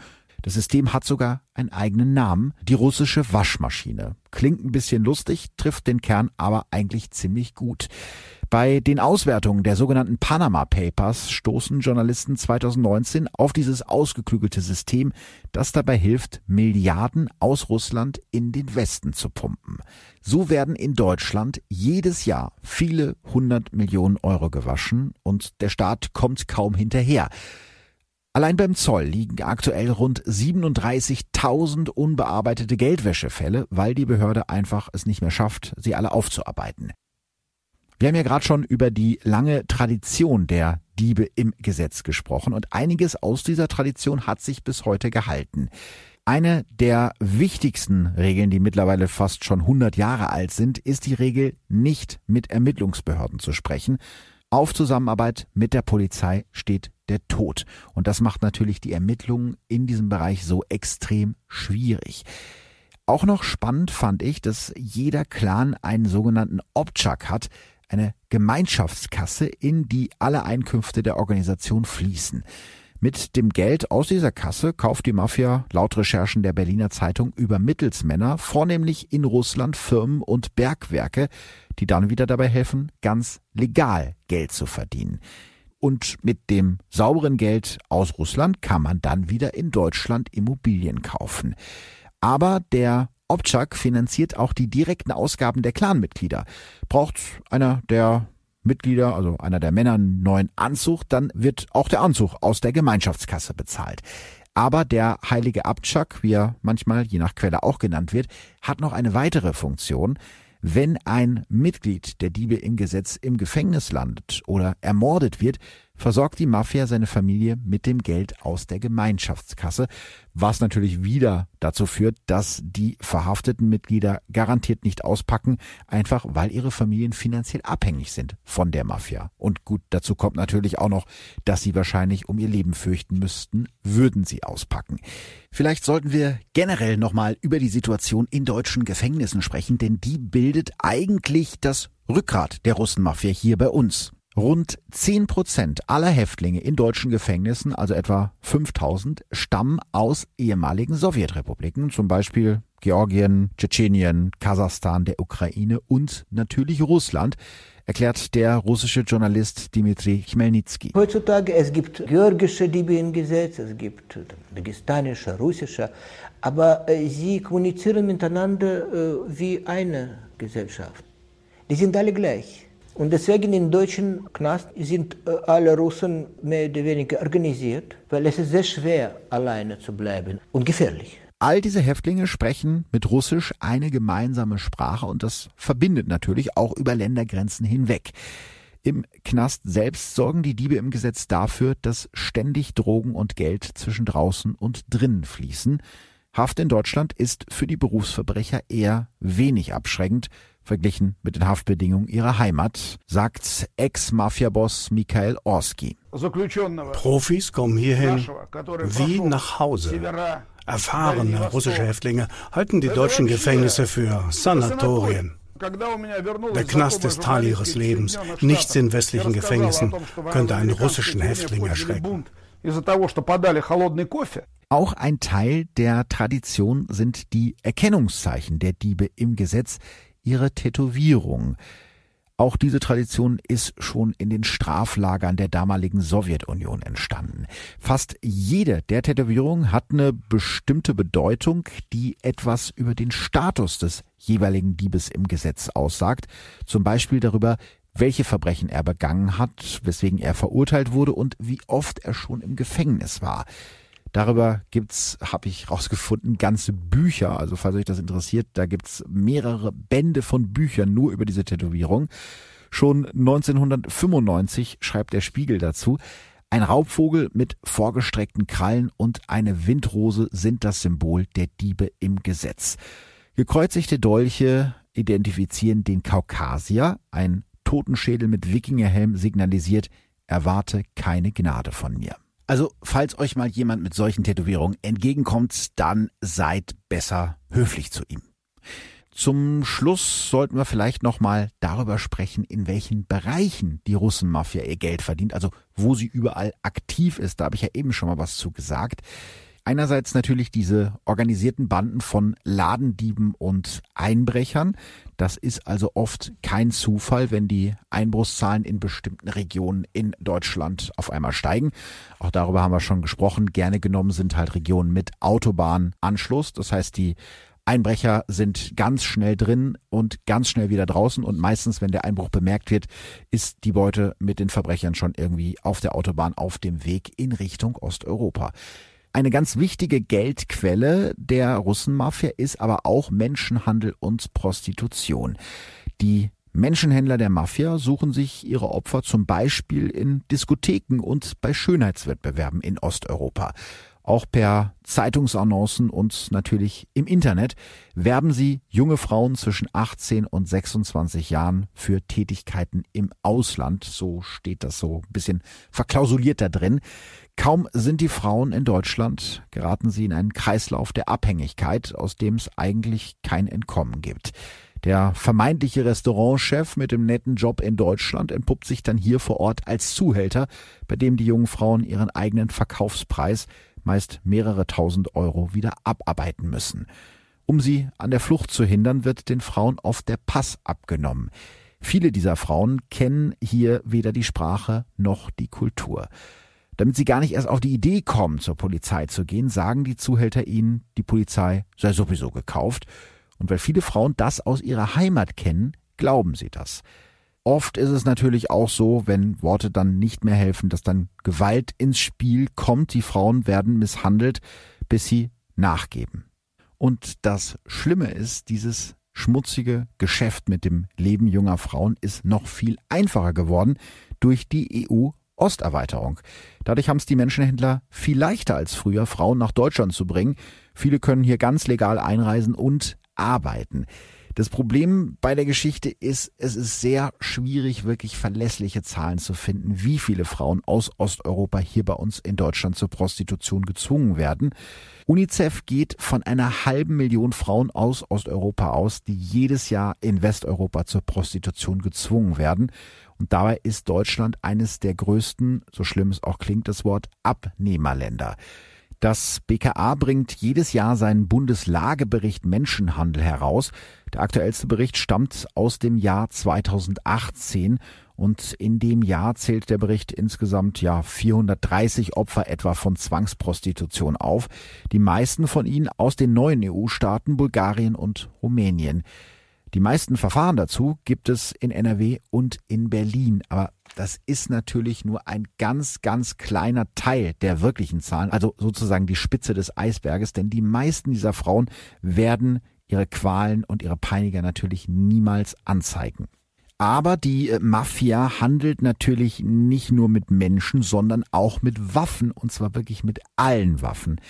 Das System hat sogar einen eigenen Namen, die russische Waschmaschine. Klingt ein bisschen lustig, trifft den Kern aber eigentlich ziemlich gut. Bei den Auswertungen der sogenannten Panama Papers stoßen Journalisten 2019 auf dieses ausgeklügelte System, das dabei hilft, Milliarden aus Russland in den Westen zu pumpen. So werden in Deutschland jedes Jahr viele hundert Millionen Euro gewaschen und der Staat kommt kaum hinterher. Allein beim Zoll liegen aktuell rund 37.000 unbearbeitete Geldwäschefälle, weil die Behörde einfach es nicht mehr schafft, sie alle aufzuarbeiten. Wir haben ja gerade schon über die lange Tradition der Diebe im Gesetz gesprochen und einiges aus dieser Tradition hat sich bis heute gehalten. Eine der wichtigsten Regeln, die mittlerweile fast schon 100 Jahre alt sind, ist die Regel, nicht mit Ermittlungsbehörden zu sprechen. Auf Zusammenarbeit mit der Polizei steht der Tod. Und das macht natürlich die Ermittlungen in diesem Bereich so extrem schwierig. Auch noch spannend fand ich, dass jeder Clan einen sogenannten Obchak hat, eine Gemeinschaftskasse, in die alle Einkünfte der Organisation fließen. Mit dem Geld aus dieser Kasse kauft die Mafia laut Recherchen der Berliner Zeitung über Mittelsmänner vornehmlich in Russland Firmen und Bergwerke, die dann wieder dabei helfen, ganz legal Geld zu verdienen. Und mit dem sauberen Geld aus Russland kann man dann wieder in Deutschland Immobilien kaufen. Aber der Obchak finanziert auch die direkten Ausgaben der Clanmitglieder. Braucht einer der Mitglieder, also einer der Männer, einen neuen Anzug, dann wird auch der Anzug aus der Gemeinschaftskasse bezahlt. Aber der heilige Abtschak, wie er manchmal je nach Quelle auch genannt wird, hat noch eine weitere Funktion. Wenn ein Mitglied der Diebe im Gesetz im Gefängnis landet oder ermordet wird, versorgt die Mafia seine Familie mit dem Geld aus der Gemeinschaftskasse, was natürlich wieder dazu führt, dass die verhafteten Mitglieder garantiert nicht auspacken, einfach weil ihre Familien finanziell abhängig sind von der Mafia. Und gut, dazu kommt natürlich auch noch, dass sie wahrscheinlich um ihr Leben fürchten müssten, würden sie auspacken. Vielleicht sollten wir generell nochmal über die Situation in deutschen Gefängnissen sprechen, denn die bildet eigentlich das Rückgrat der Russenmafia hier bei uns. Rund 10 Prozent aller Häftlinge in deutschen Gefängnissen, also etwa 5000, stammen aus ehemaligen Sowjetrepubliken, zum Beispiel Georgien, Tschetschenien, Kasachstan, der Ukraine und natürlich Russland, erklärt der russische Journalist Dimitri Chmelnytsky. Heutzutage es gibt georgische Gesetz, es gibt dagestanische, russische, aber äh, sie kommunizieren miteinander äh, wie eine Gesellschaft. Die sind alle gleich. Und deswegen im deutschen Knast sind äh, alle Russen mehr oder weniger organisiert, weil es ist sehr schwer, alleine zu bleiben und gefährlich. All diese Häftlinge sprechen mit Russisch eine gemeinsame Sprache und das verbindet natürlich auch über Ländergrenzen hinweg. Im Knast selbst sorgen die Diebe im Gesetz dafür, dass ständig Drogen und Geld zwischen draußen und drinnen fließen. Haft in Deutschland ist für die Berufsverbrecher eher wenig abschreckend, verglichen mit den Haftbedingungen ihrer Heimat, sagt Ex-Mafia-Boss Mikhail Orski. Profis kommen hierhin wie nach Hause. Erfahrene russische Häftlinge halten die deutschen Gefängnisse für Sanatorien. Der Knast ist Teil ihres Lebens. Nichts in westlichen Gefängnissen könnte einen russischen Häftling erschrecken. Auch ein Teil der Tradition sind die Erkennungszeichen der Diebe im Gesetz, ihre Tätowierung. Auch diese Tradition ist schon in den Straflagern der damaligen Sowjetunion entstanden. Fast jede der Tätowierungen hat eine bestimmte Bedeutung, die etwas über den Status des jeweiligen Diebes im Gesetz aussagt. Zum Beispiel darüber, welche Verbrechen er begangen hat, weswegen er verurteilt wurde und wie oft er schon im Gefängnis war. Darüber gibt's, habe ich rausgefunden, ganze Bücher. Also falls euch das interessiert, da gibt's mehrere Bände von Büchern nur über diese Tätowierung. Schon 1995 schreibt der Spiegel dazu. Ein Raubvogel mit vorgestreckten Krallen und eine Windrose sind das Symbol der Diebe im Gesetz. Gekreuzigte Dolche identifizieren den Kaukasier. Ein Totenschädel mit Wikingerhelm signalisiert, erwarte keine Gnade von mir. Also, falls euch mal jemand mit solchen Tätowierungen entgegenkommt, dann seid besser höflich zu ihm. Zum Schluss sollten wir vielleicht noch mal darüber sprechen, in welchen Bereichen die Russenmafia ihr Geld verdient, also wo sie überall aktiv ist. Da habe ich ja eben schon mal was zu gesagt. Einerseits natürlich diese organisierten Banden von Ladendieben und Einbrechern. Das ist also oft kein Zufall, wenn die Einbruchszahlen in bestimmten Regionen in Deutschland auf einmal steigen. Auch darüber haben wir schon gesprochen. Gerne genommen sind halt Regionen mit Autobahnanschluss. Das heißt, die Einbrecher sind ganz schnell drin und ganz schnell wieder draußen und meistens, wenn der Einbruch bemerkt wird, ist die Beute mit den Verbrechern schon irgendwie auf der Autobahn auf dem Weg in Richtung Osteuropa. Eine ganz wichtige Geldquelle der Russenmafia ist aber auch Menschenhandel und Prostitution. Die Menschenhändler der Mafia suchen sich ihre Opfer zum Beispiel in Diskotheken und bei Schönheitswettbewerben in Osteuropa. Auch per Zeitungsannoncen und natürlich im Internet werben sie junge Frauen zwischen 18 und 26 Jahren für Tätigkeiten im Ausland. So steht das so ein bisschen verklausuliert da drin. Kaum sind die Frauen in Deutschland, geraten sie in einen Kreislauf der Abhängigkeit, aus dem es eigentlich kein Entkommen gibt. Der vermeintliche Restaurantchef mit dem netten Job in Deutschland entpuppt sich dann hier vor Ort als Zuhälter, bei dem die jungen Frauen ihren eigenen Verkaufspreis, meist mehrere tausend Euro, wieder abarbeiten müssen. Um sie an der Flucht zu hindern, wird den Frauen oft der Pass abgenommen. Viele dieser Frauen kennen hier weder die Sprache noch die Kultur. Damit sie gar nicht erst auf die Idee kommen, zur Polizei zu gehen, sagen die Zuhälter ihnen, die Polizei sei sowieso gekauft. Und weil viele Frauen das aus ihrer Heimat kennen, glauben sie das. Oft ist es natürlich auch so, wenn Worte dann nicht mehr helfen, dass dann Gewalt ins Spiel kommt. Die Frauen werden misshandelt, bis sie nachgeben. Und das Schlimme ist, dieses schmutzige Geschäft mit dem Leben junger Frauen ist noch viel einfacher geworden durch die EU Osterweiterung. Dadurch haben es die Menschenhändler viel leichter als früher, Frauen nach Deutschland zu bringen. Viele können hier ganz legal einreisen und arbeiten. Das Problem bei der Geschichte ist, es ist sehr schwierig, wirklich verlässliche Zahlen zu finden, wie viele Frauen aus Osteuropa hier bei uns in Deutschland zur Prostitution gezwungen werden. UNICEF geht von einer halben Million Frauen aus Osteuropa aus, die jedes Jahr in Westeuropa zur Prostitution gezwungen werden. Und dabei ist Deutschland eines der größten, so schlimm es auch klingt, das Wort Abnehmerländer. Das BKA bringt jedes Jahr seinen Bundeslagebericht Menschenhandel heraus. Der aktuellste Bericht stammt aus dem Jahr 2018 und in dem Jahr zählt der Bericht insgesamt ja 430 Opfer etwa von Zwangsprostitution auf. Die meisten von ihnen aus den neuen EU-Staaten Bulgarien und Rumänien. Die meisten Verfahren dazu gibt es in NRW und in Berlin. Aber das ist natürlich nur ein ganz, ganz kleiner Teil der wirklichen Zahlen, also sozusagen die Spitze des Eisberges, denn die meisten dieser Frauen werden ihre Qualen und ihre Peiniger natürlich niemals anzeigen. Aber die äh, Mafia handelt natürlich nicht nur mit Menschen, sondern auch mit Waffen, und zwar wirklich mit allen Waffen.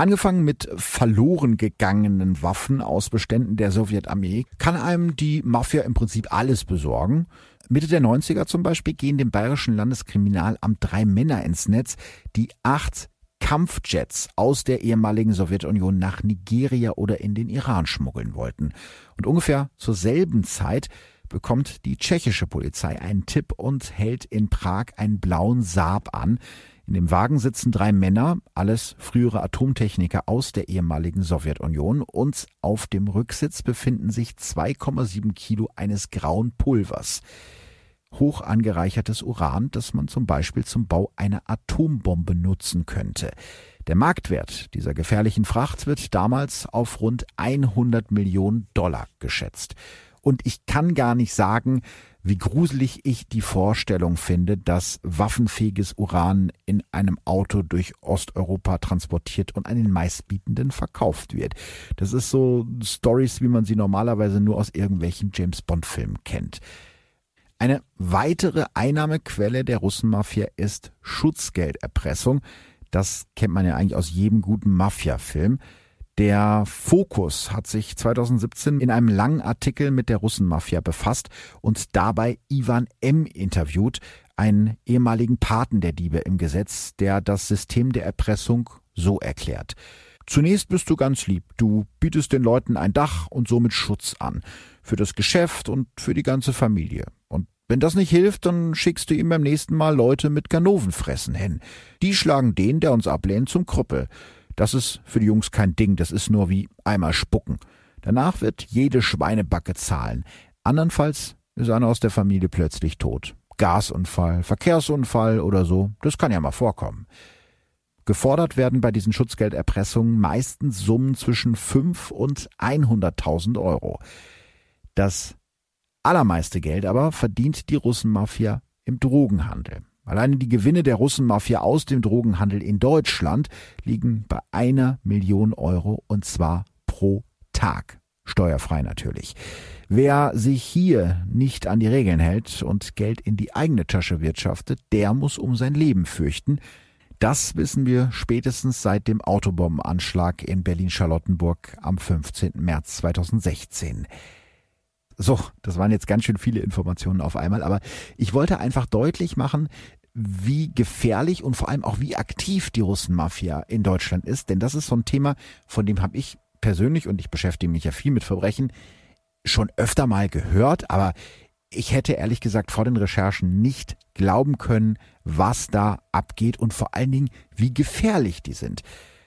Angefangen mit verloren gegangenen Waffen aus Beständen der Sowjetarmee kann einem die Mafia im Prinzip alles besorgen. Mitte der 90er zum Beispiel gehen dem Bayerischen Landeskriminalamt drei Männer ins Netz, die acht Kampfjets aus der ehemaligen Sowjetunion nach Nigeria oder in den Iran schmuggeln wollten. Und ungefähr zur selben Zeit bekommt die tschechische Polizei einen Tipp und hält in Prag einen blauen Saab an, in dem Wagen sitzen drei Männer, alles frühere Atomtechniker aus der ehemaligen Sowjetunion, und auf dem Rücksitz befinden sich 2,7 Kilo eines grauen Pulvers. Hoch angereichertes Uran, das man zum Beispiel zum Bau einer Atombombe nutzen könnte. Der Marktwert dieser gefährlichen Fracht wird damals auf rund 100 Millionen Dollar geschätzt. Und ich kann gar nicht sagen, wie gruselig ich die Vorstellung finde, dass waffenfähiges Uran in einem Auto durch Osteuropa transportiert und an den meistbietenden verkauft wird. Das ist so Stories, wie man sie normalerweise nur aus irgendwelchen James Bond Filmen kennt. Eine weitere Einnahmequelle der Russenmafia ist Schutzgelderpressung. Das kennt man ja eigentlich aus jedem guten Mafia-Film. Der Fokus hat sich 2017 in einem langen Artikel mit der Russenmafia befasst und dabei Ivan M. interviewt, einen ehemaligen Paten der Diebe im Gesetz, der das System der Erpressung so erklärt. Zunächst bist du ganz lieb. Du bietest den Leuten ein Dach und somit Schutz an. Für das Geschäft und für die ganze Familie. Und wenn das nicht hilft, dann schickst du ihm beim nächsten Mal Leute mit Ganovenfressen hin. Die schlagen den, der uns ablehnt, zum Krüppel. Das ist für die Jungs kein Ding, das ist nur wie einmal spucken. Danach wird jede Schweinebacke zahlen. Andernfalls ist einer aus der Familie plötzlich tot. Gasunfall, Verkehrsunfall oder so, das kann ja mal vorkommen. Gefordert werden bei diesen Schutzgelderpressungen meistens Summen zwischen 5 und 100.000 Euro. Das allermeiste Geld aber verdient die Russenmafia im Drogenhandel. Alleine die Gewinne der Russenmafia aus dem Drogenhandel in Deutschland liegen bei einer Million Euro und zwar pro Tag. Steuerfrei natürlich. Wer sich hier nicht an die Regeln hält und Geld in die eigene Tasche wirtschaftet, der muss um sein Leben fürchten. Das wissen wir spätestens seit dem Autobombenanschlag in Berlin-Charlottenburg am 15. März 2016. So, das waren jetzt ganz schön viele Informationen auf einmal, aber ich wollte einfach deutlich machen, wie gefährlich und vor allem auch wie aktiv die Russenmafia in Deutschland ist. Denn das ist so ein Thema, von dem habe ich persönlich, und ich beschäftige mich ja viel mit Verbrechen, schon öfter mal gehört, aber ich hätte ehrlich gesagt vor den Recherchen nicht glauben können, was da abgeht und vor allen Dingen, wie gefährlich die sind.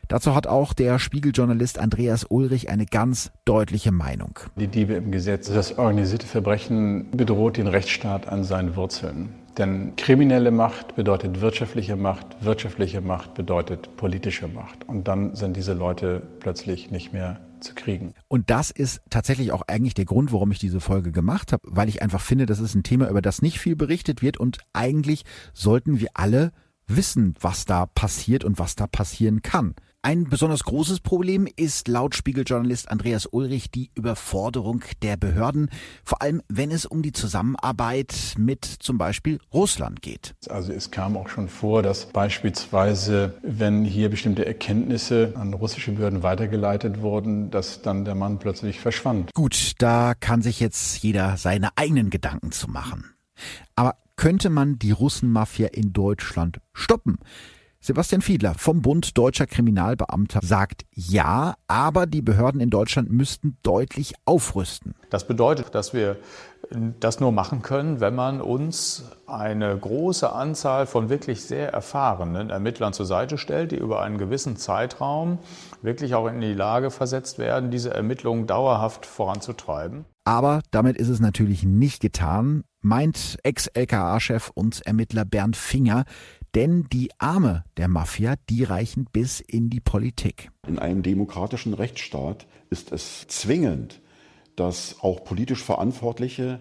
Dazu hat auch der Spiegeljournalist Andreas Ulrich eine ganz deutliche Meinung. Die Diebe im Gesetz, das organisierte Verbrechen bedroht den Rechtsstaat an seinen Wurzeln. Denn kriminelle Macht bedeutet wirtschaftliche Macht, wirtschaftliche Macht bedeutet politische Macht. Und dann sind diese Leute plötzlich nicht mehr zu kriegen. Und das ist tatsächlich auch eigentlich der Grund, warum ich diese Folge gemacht habe, weil ich einfach finde, das ist ein Thema, über das nicht viel berichtet wird und eigentlich sollten wir alle wissen, was da passiert und was da passieren kann. Ein besonders großes Problem ist laut Spiegeljournalist Andreas Ulrich die Überforderung der Behörden, vor allem wenn es um die Zusammenarbeit mit zum Beispiel Russland geht. Also es kam auch schon vor, dass beispielsweise, wenn hier bestimmte Erkenntnisse an russische Behörden weitergeleitet wurden, dass dann der Mann plötzlich verschwand. Gut, da kann sich jetzt jeder seine eigenen Gedanken zu machen. Aber könnte man die Russenmafia in Deutschland stoppen? Sebastian Fiedler vom Bund Deutscher Kriminalbeamter sagt ja, aber die Behörden in Deutschland müssten deutlich aufrüsten. Das bedeutet, dass wir das nur machen können, wenn man uns eine große Anzahl von wirklich sehr erfahrenen Ermittlern zur Seite stellt, die über einen gewissen Zeitraum wirklich auch in die Lage versetzt werden, diese Ermittlungen dauerhaft voranzutreiben. Aber damit ist es natürlich nicht getan, meint Ex-LKA-Chef und Ermittler Bernd Finger, denn die Arme der Mafia, die reichen bis in die Politik. In einem demokratischen Rechtsstaat ist es zwingend, dass auch politisch Verantwortliche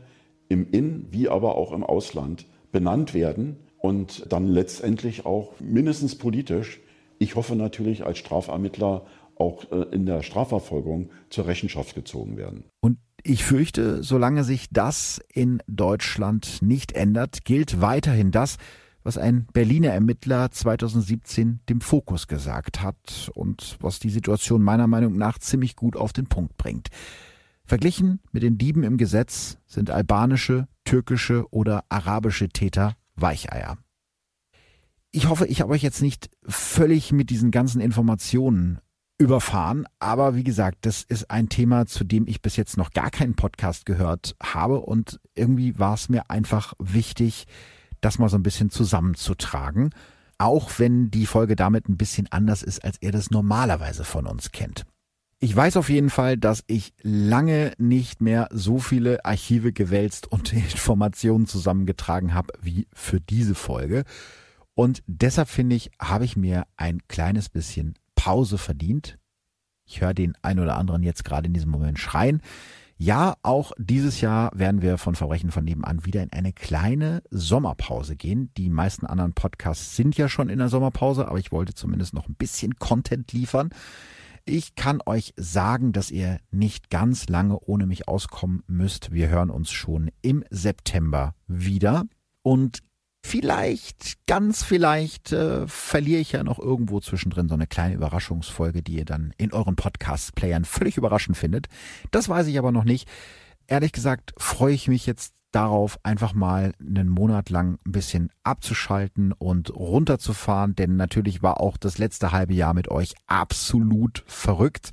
im In- wie aber auch im Ausland benannt werden und dann letztendlich auch mindestens politisch, ich hoffe natürlich als Strafermittler auch äh, in der Strafverfolgung zur Rechenschaft gezogen werden. Und ich fürchte, solange sich das in Deutschland nicht ändert, gilt weiterhin das, was ein Berliner Ermittler 2017 dem Fokus gesagt hat und was die Situation meiner Meinung nach ziemlich gut auf den Punkt bringt. Verglichen mit den Dieben im Gesetz sind albanische, türkische oder arabische Täter Weicheier. Ich hoffe, ich habe euch jetzt nicht völlig mit diesen ganzen Informationen überfahren, aber wie gesagt, das ist ein Thema, zu dem ich bis jetzt noch gar keinen Podcast gehört habe und irgendwie war es mir einfach wichtig, das mal so ein bisschen zusammenzutragen. Auch wenn die Folge damit ein bisschen anders ist, als ihr das normalerweise von uns kennt. Ich weiß auf jeden Fall, dass ich lange nicht mehr so viele Archive gewälzt und Informationen zusammengetragen habe wie für diese Folge. Und deshalb finde ich, habe ich mir ein kleines bisschen Pause verdient. Ich höre den ein oder anderen jetzt gerade in diesem Moment schreien. Ja, auch dieses Jahr werden wir von Verbrechen von nebenan wieder in eine kleine Sommerpause gehen. Die meisten anderen Podcasts sind ja schon in der Sommerpause, aber ich wollte zumindest noch ein bisschen Content liefern. Ich kann euch sagen, dass ihr nicht ganz lange ohne mich auskommen müsst. Wir hören uns schon im September wieder. Und Vielleicht, ganz vielleicht, äh, verliere ich ja noch irgendwo zwischendrin so eine kleine Überraschungsfolge, die ihr dann in euren Podcast-Playern völlig überraschend findet. Das weiß ich aber noch nicht. Ehrlich gesagt freue ich mich jetzt darauf, einfach mal einen Monat lang ein bisschen abzuschalten und runterzufahren, denn natürlich war auch das letzte halbe Jahr mit euch absolut verrückt.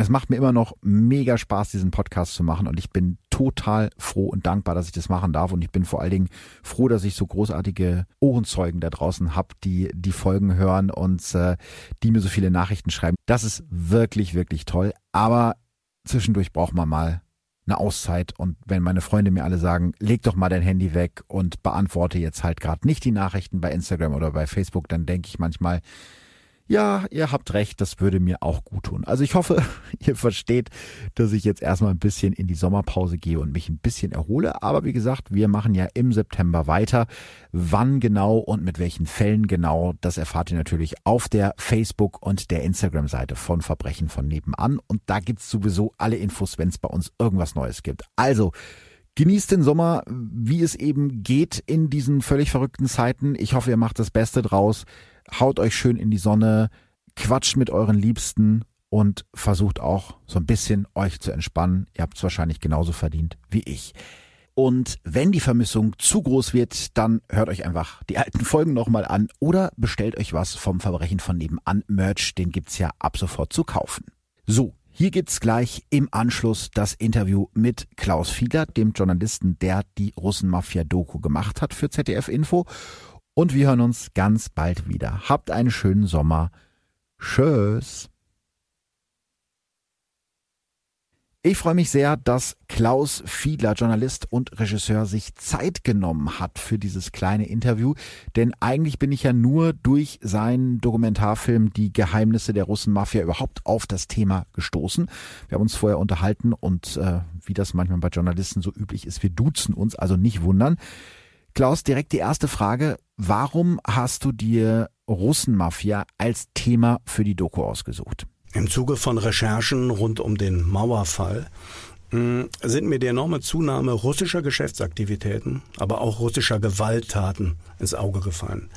Es macht mir immer noch mega Spaß, diesen Podcast zu machen und ich bin total froh und dankbar, dass ich das machen darf und ich bin vor allen Dingen froh, dass ich so großartige Ohrenzeugen da draußen habe, die die Folgen hören und äh, die mir so viele Nachrichten schreiben. Das ist wirklich, wirklich toll, aber zwischendurch braucht man mal eine Auszeit und wenn meine Freunde mir alle sagen, leg doch mal dein Handy weg und beantworte jetzt halt gerade nicht die Nachrichten bei Instagram oder bei Facebook, dann denke ich manchmal, ja, ihr habt recht, das würde mir auch gut tun. Also ich hoffe, ihr versteht, dass ich jetzt erstmal ein bisschen in die Sommerpause gehe und mich ein bisschen erhole. Aber wie gesagt, wir machen ja im September weiter. Wann genau und mit welchen Fällen genau, das erfahrt ihr natürlich auf der Facebook- und der Instagram-Seite von Verbrechen von nebenan. Und da gibt's sowieso alle Infos, wenn es bei uns irgendwas Neues gibt. Also, Genießt den Sommer, wie es eben geht in diesen völlig verrückten Zeiten. Ich hoffe, ihr macht das Beste draus haut euch schön in die Sonne, quatscht mit euren Liebsten und versucht auch so ein bisschen euch zu entspannen. Ihr habt es wahrscheinlich genauso verdient wie ich. Und wenn die Vermissung zu groß wird, dann hört euch einfach die alten Folgen nochmal an oder bestellt euch was vom Verbrechen von nebenan Merch, den gibt's ja ab sofort zu kaufen. So, hier gibt's gleich im Anschluss das Interview mit Klaus Fiedler, dem Journalisten, der die Russenmafia-Doku gemacht hat für ZDF Info. Und wir hören uns ganz bald wieder. Habt einen schönen Sommer. Tschüss. Ich freue mich sehr, dass Klaus Fiedler, Journalist und Regisseur, sich Zeit genommen hat für dieses kleine Interview. Denn eigentlich bin ich ja nur durch seinen Dokumentarfilm Die Geheimnisse der Russenmafia überhaupt auf das Thema gestoßen. Wir haben uns vorher unterhalten und äh, wie das manchmal bei Journalisten so üblich ist, wir duzen uns, also nicht wundern. Klaus, direkt die erste Frage. Warum hast du dir Russenmafia als Thema für die Doku ausgesucht? Im Zuge von Recherchen rund um den Mauerfall hm, sind mir die enorme Zunahme russischer Geschäftsaktivitäten, aber auch russischer Gewalttaten ins Auge gefallen.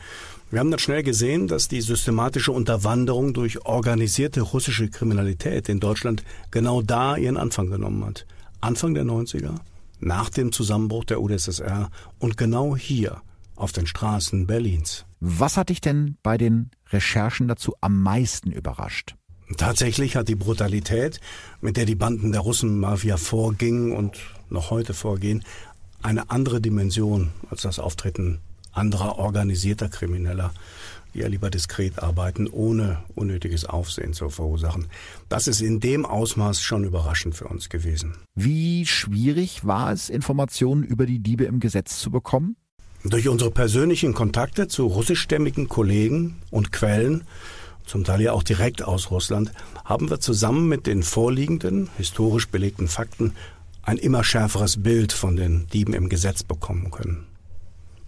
Wir haben dann schnell gesehen, dass die systematische Unterwanderung durch organisierte russische Kriminalität in Deutschland genau da ihren Anfang genommen hat. Anfang der 90er, nach dem Zusammenbruch der UdSSR und genau hier auf den Straßen Berlins. Was hat dich denn bei den Recherchen dazu am meisten überrascht? Tatsächlich hat die Brutalität, mit der die Banden der Russenmafia vorgingen und noch heute vorgehen, eine andere Dimension als das Auftreten anderer organisierter Krimineller, die ja lieber diskret arbeiten, ohne unnötiges Aufsehen zu verursachen. Das ist in dem Ausmaß schon überraschend für uns gewesen. Wie schwierig war es, Informationen über die Diebe im Gesetz zu bekommen? Durch unsere persönlichen Kontakte zu russischstämmigen Kollegen und Quellen zum Teil ja auch direkt aus Russland, haben wir zusammen mit den vorliegenden, historisch belegten Fakten ein immer schärferes Bild von den Dieben im Gesetz bekommen können.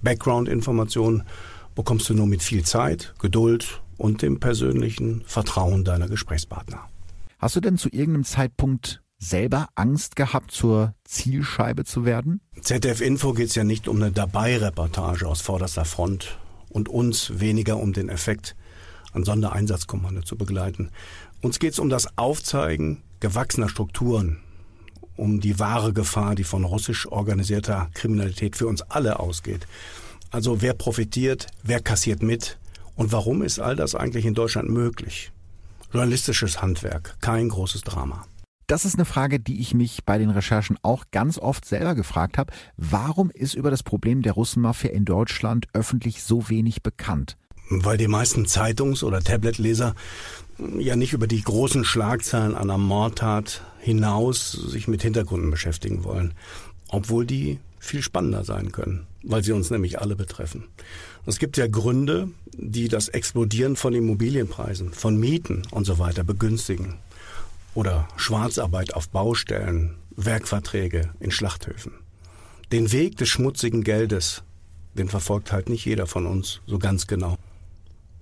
Background-Informationen bekommst du nur mit viel Zeit, Geduld und dem persönlichen Vertrauen deiner Gesprächspartner. Hast du denn zu irgendeinem Zeitpunkt selber Angst gehabt, zur Zielscheibe zu werden? ZDF Info geht es ja nicht um eine Dabei-Reportage aus vorderster Front und uns weniger um den Effekt, ein Sondereinsatzkommando zu begleiten. Uns geht es um das Aufzeigen gewachsener Strukturen, um die wahre Gefahr, die von russisch organisierter Kriminalität für uns alle ausgeht. Also wer profitiert, wer kassiert mit und warum ist all das eigentlich in Deutschland möglich? Journalistisches Handwerk, kein großes Drama. Das ist eine Frage, die ich mich bei den Recherchen auch ganz oft selber gefragt habe. Warum ist über das Problem der Russenmafia in Deutschland öffentlich so wenig bekannt? weil die meisten Zeitungs- oder Tabletleser ja nicht über die großen Schlagzeilen einer Mordtat hinaus sich mit Hintergründen beschäftigen wollen, obwohl die viel spannender sein können, weil sie uns nämlich alle betreffen. Es gibt ja Gründe, die das Explodieren von Immobilienpreisen, von Mieten und so weiter begünstigen. Oder Schwarzarbeit auf Baustellen, Werkverträge in Schlachthöfen. Den Weg des schmutzigen Geldes, den verfolgt halt nicht jeder von uns so ganz genau.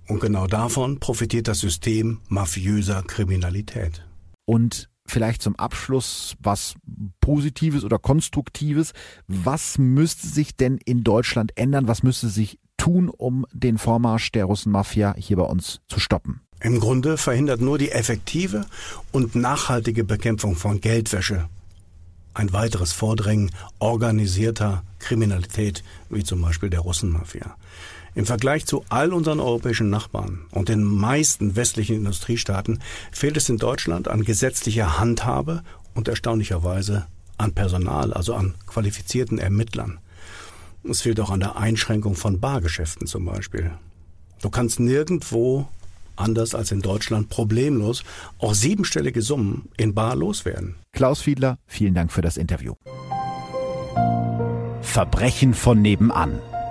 Und genau davon profitiert das System mafiöser Kriminalität. Und vielleicht zum Abschluss was Positives oder Konstruktives. Was müsste sich denn in Deutschland ändern? Was müsste sich tun, um den Vormarsch der Russenmafia hier bei uns zu stoppen? Im Grunde verhindert nur die effektive und nachhaltige Bekämpfung von Geldwäsche ein weiteres Vordrängen organisierter Kriminalität, wie zum Beispiel der Russenmafia. Im Vergleich zu all unseren europäischen Nachbarn und den meisten westlichen Industriestaaten fehlt es in Deutschland an gesetzlicher Handhabe und erstaunlicherweise an Personal, also an qualifizierten Ermittlern. Es fehlt auch an der Einschränkung von Bargeschäften zum Beispiel. Du kannst nirgendwo anders als in Deutschland problemlos auch siebenstellige Summen in Bar loswerden. Klaus Fiedler, vielen Dank für das Interview. Verbrechen von nebenan.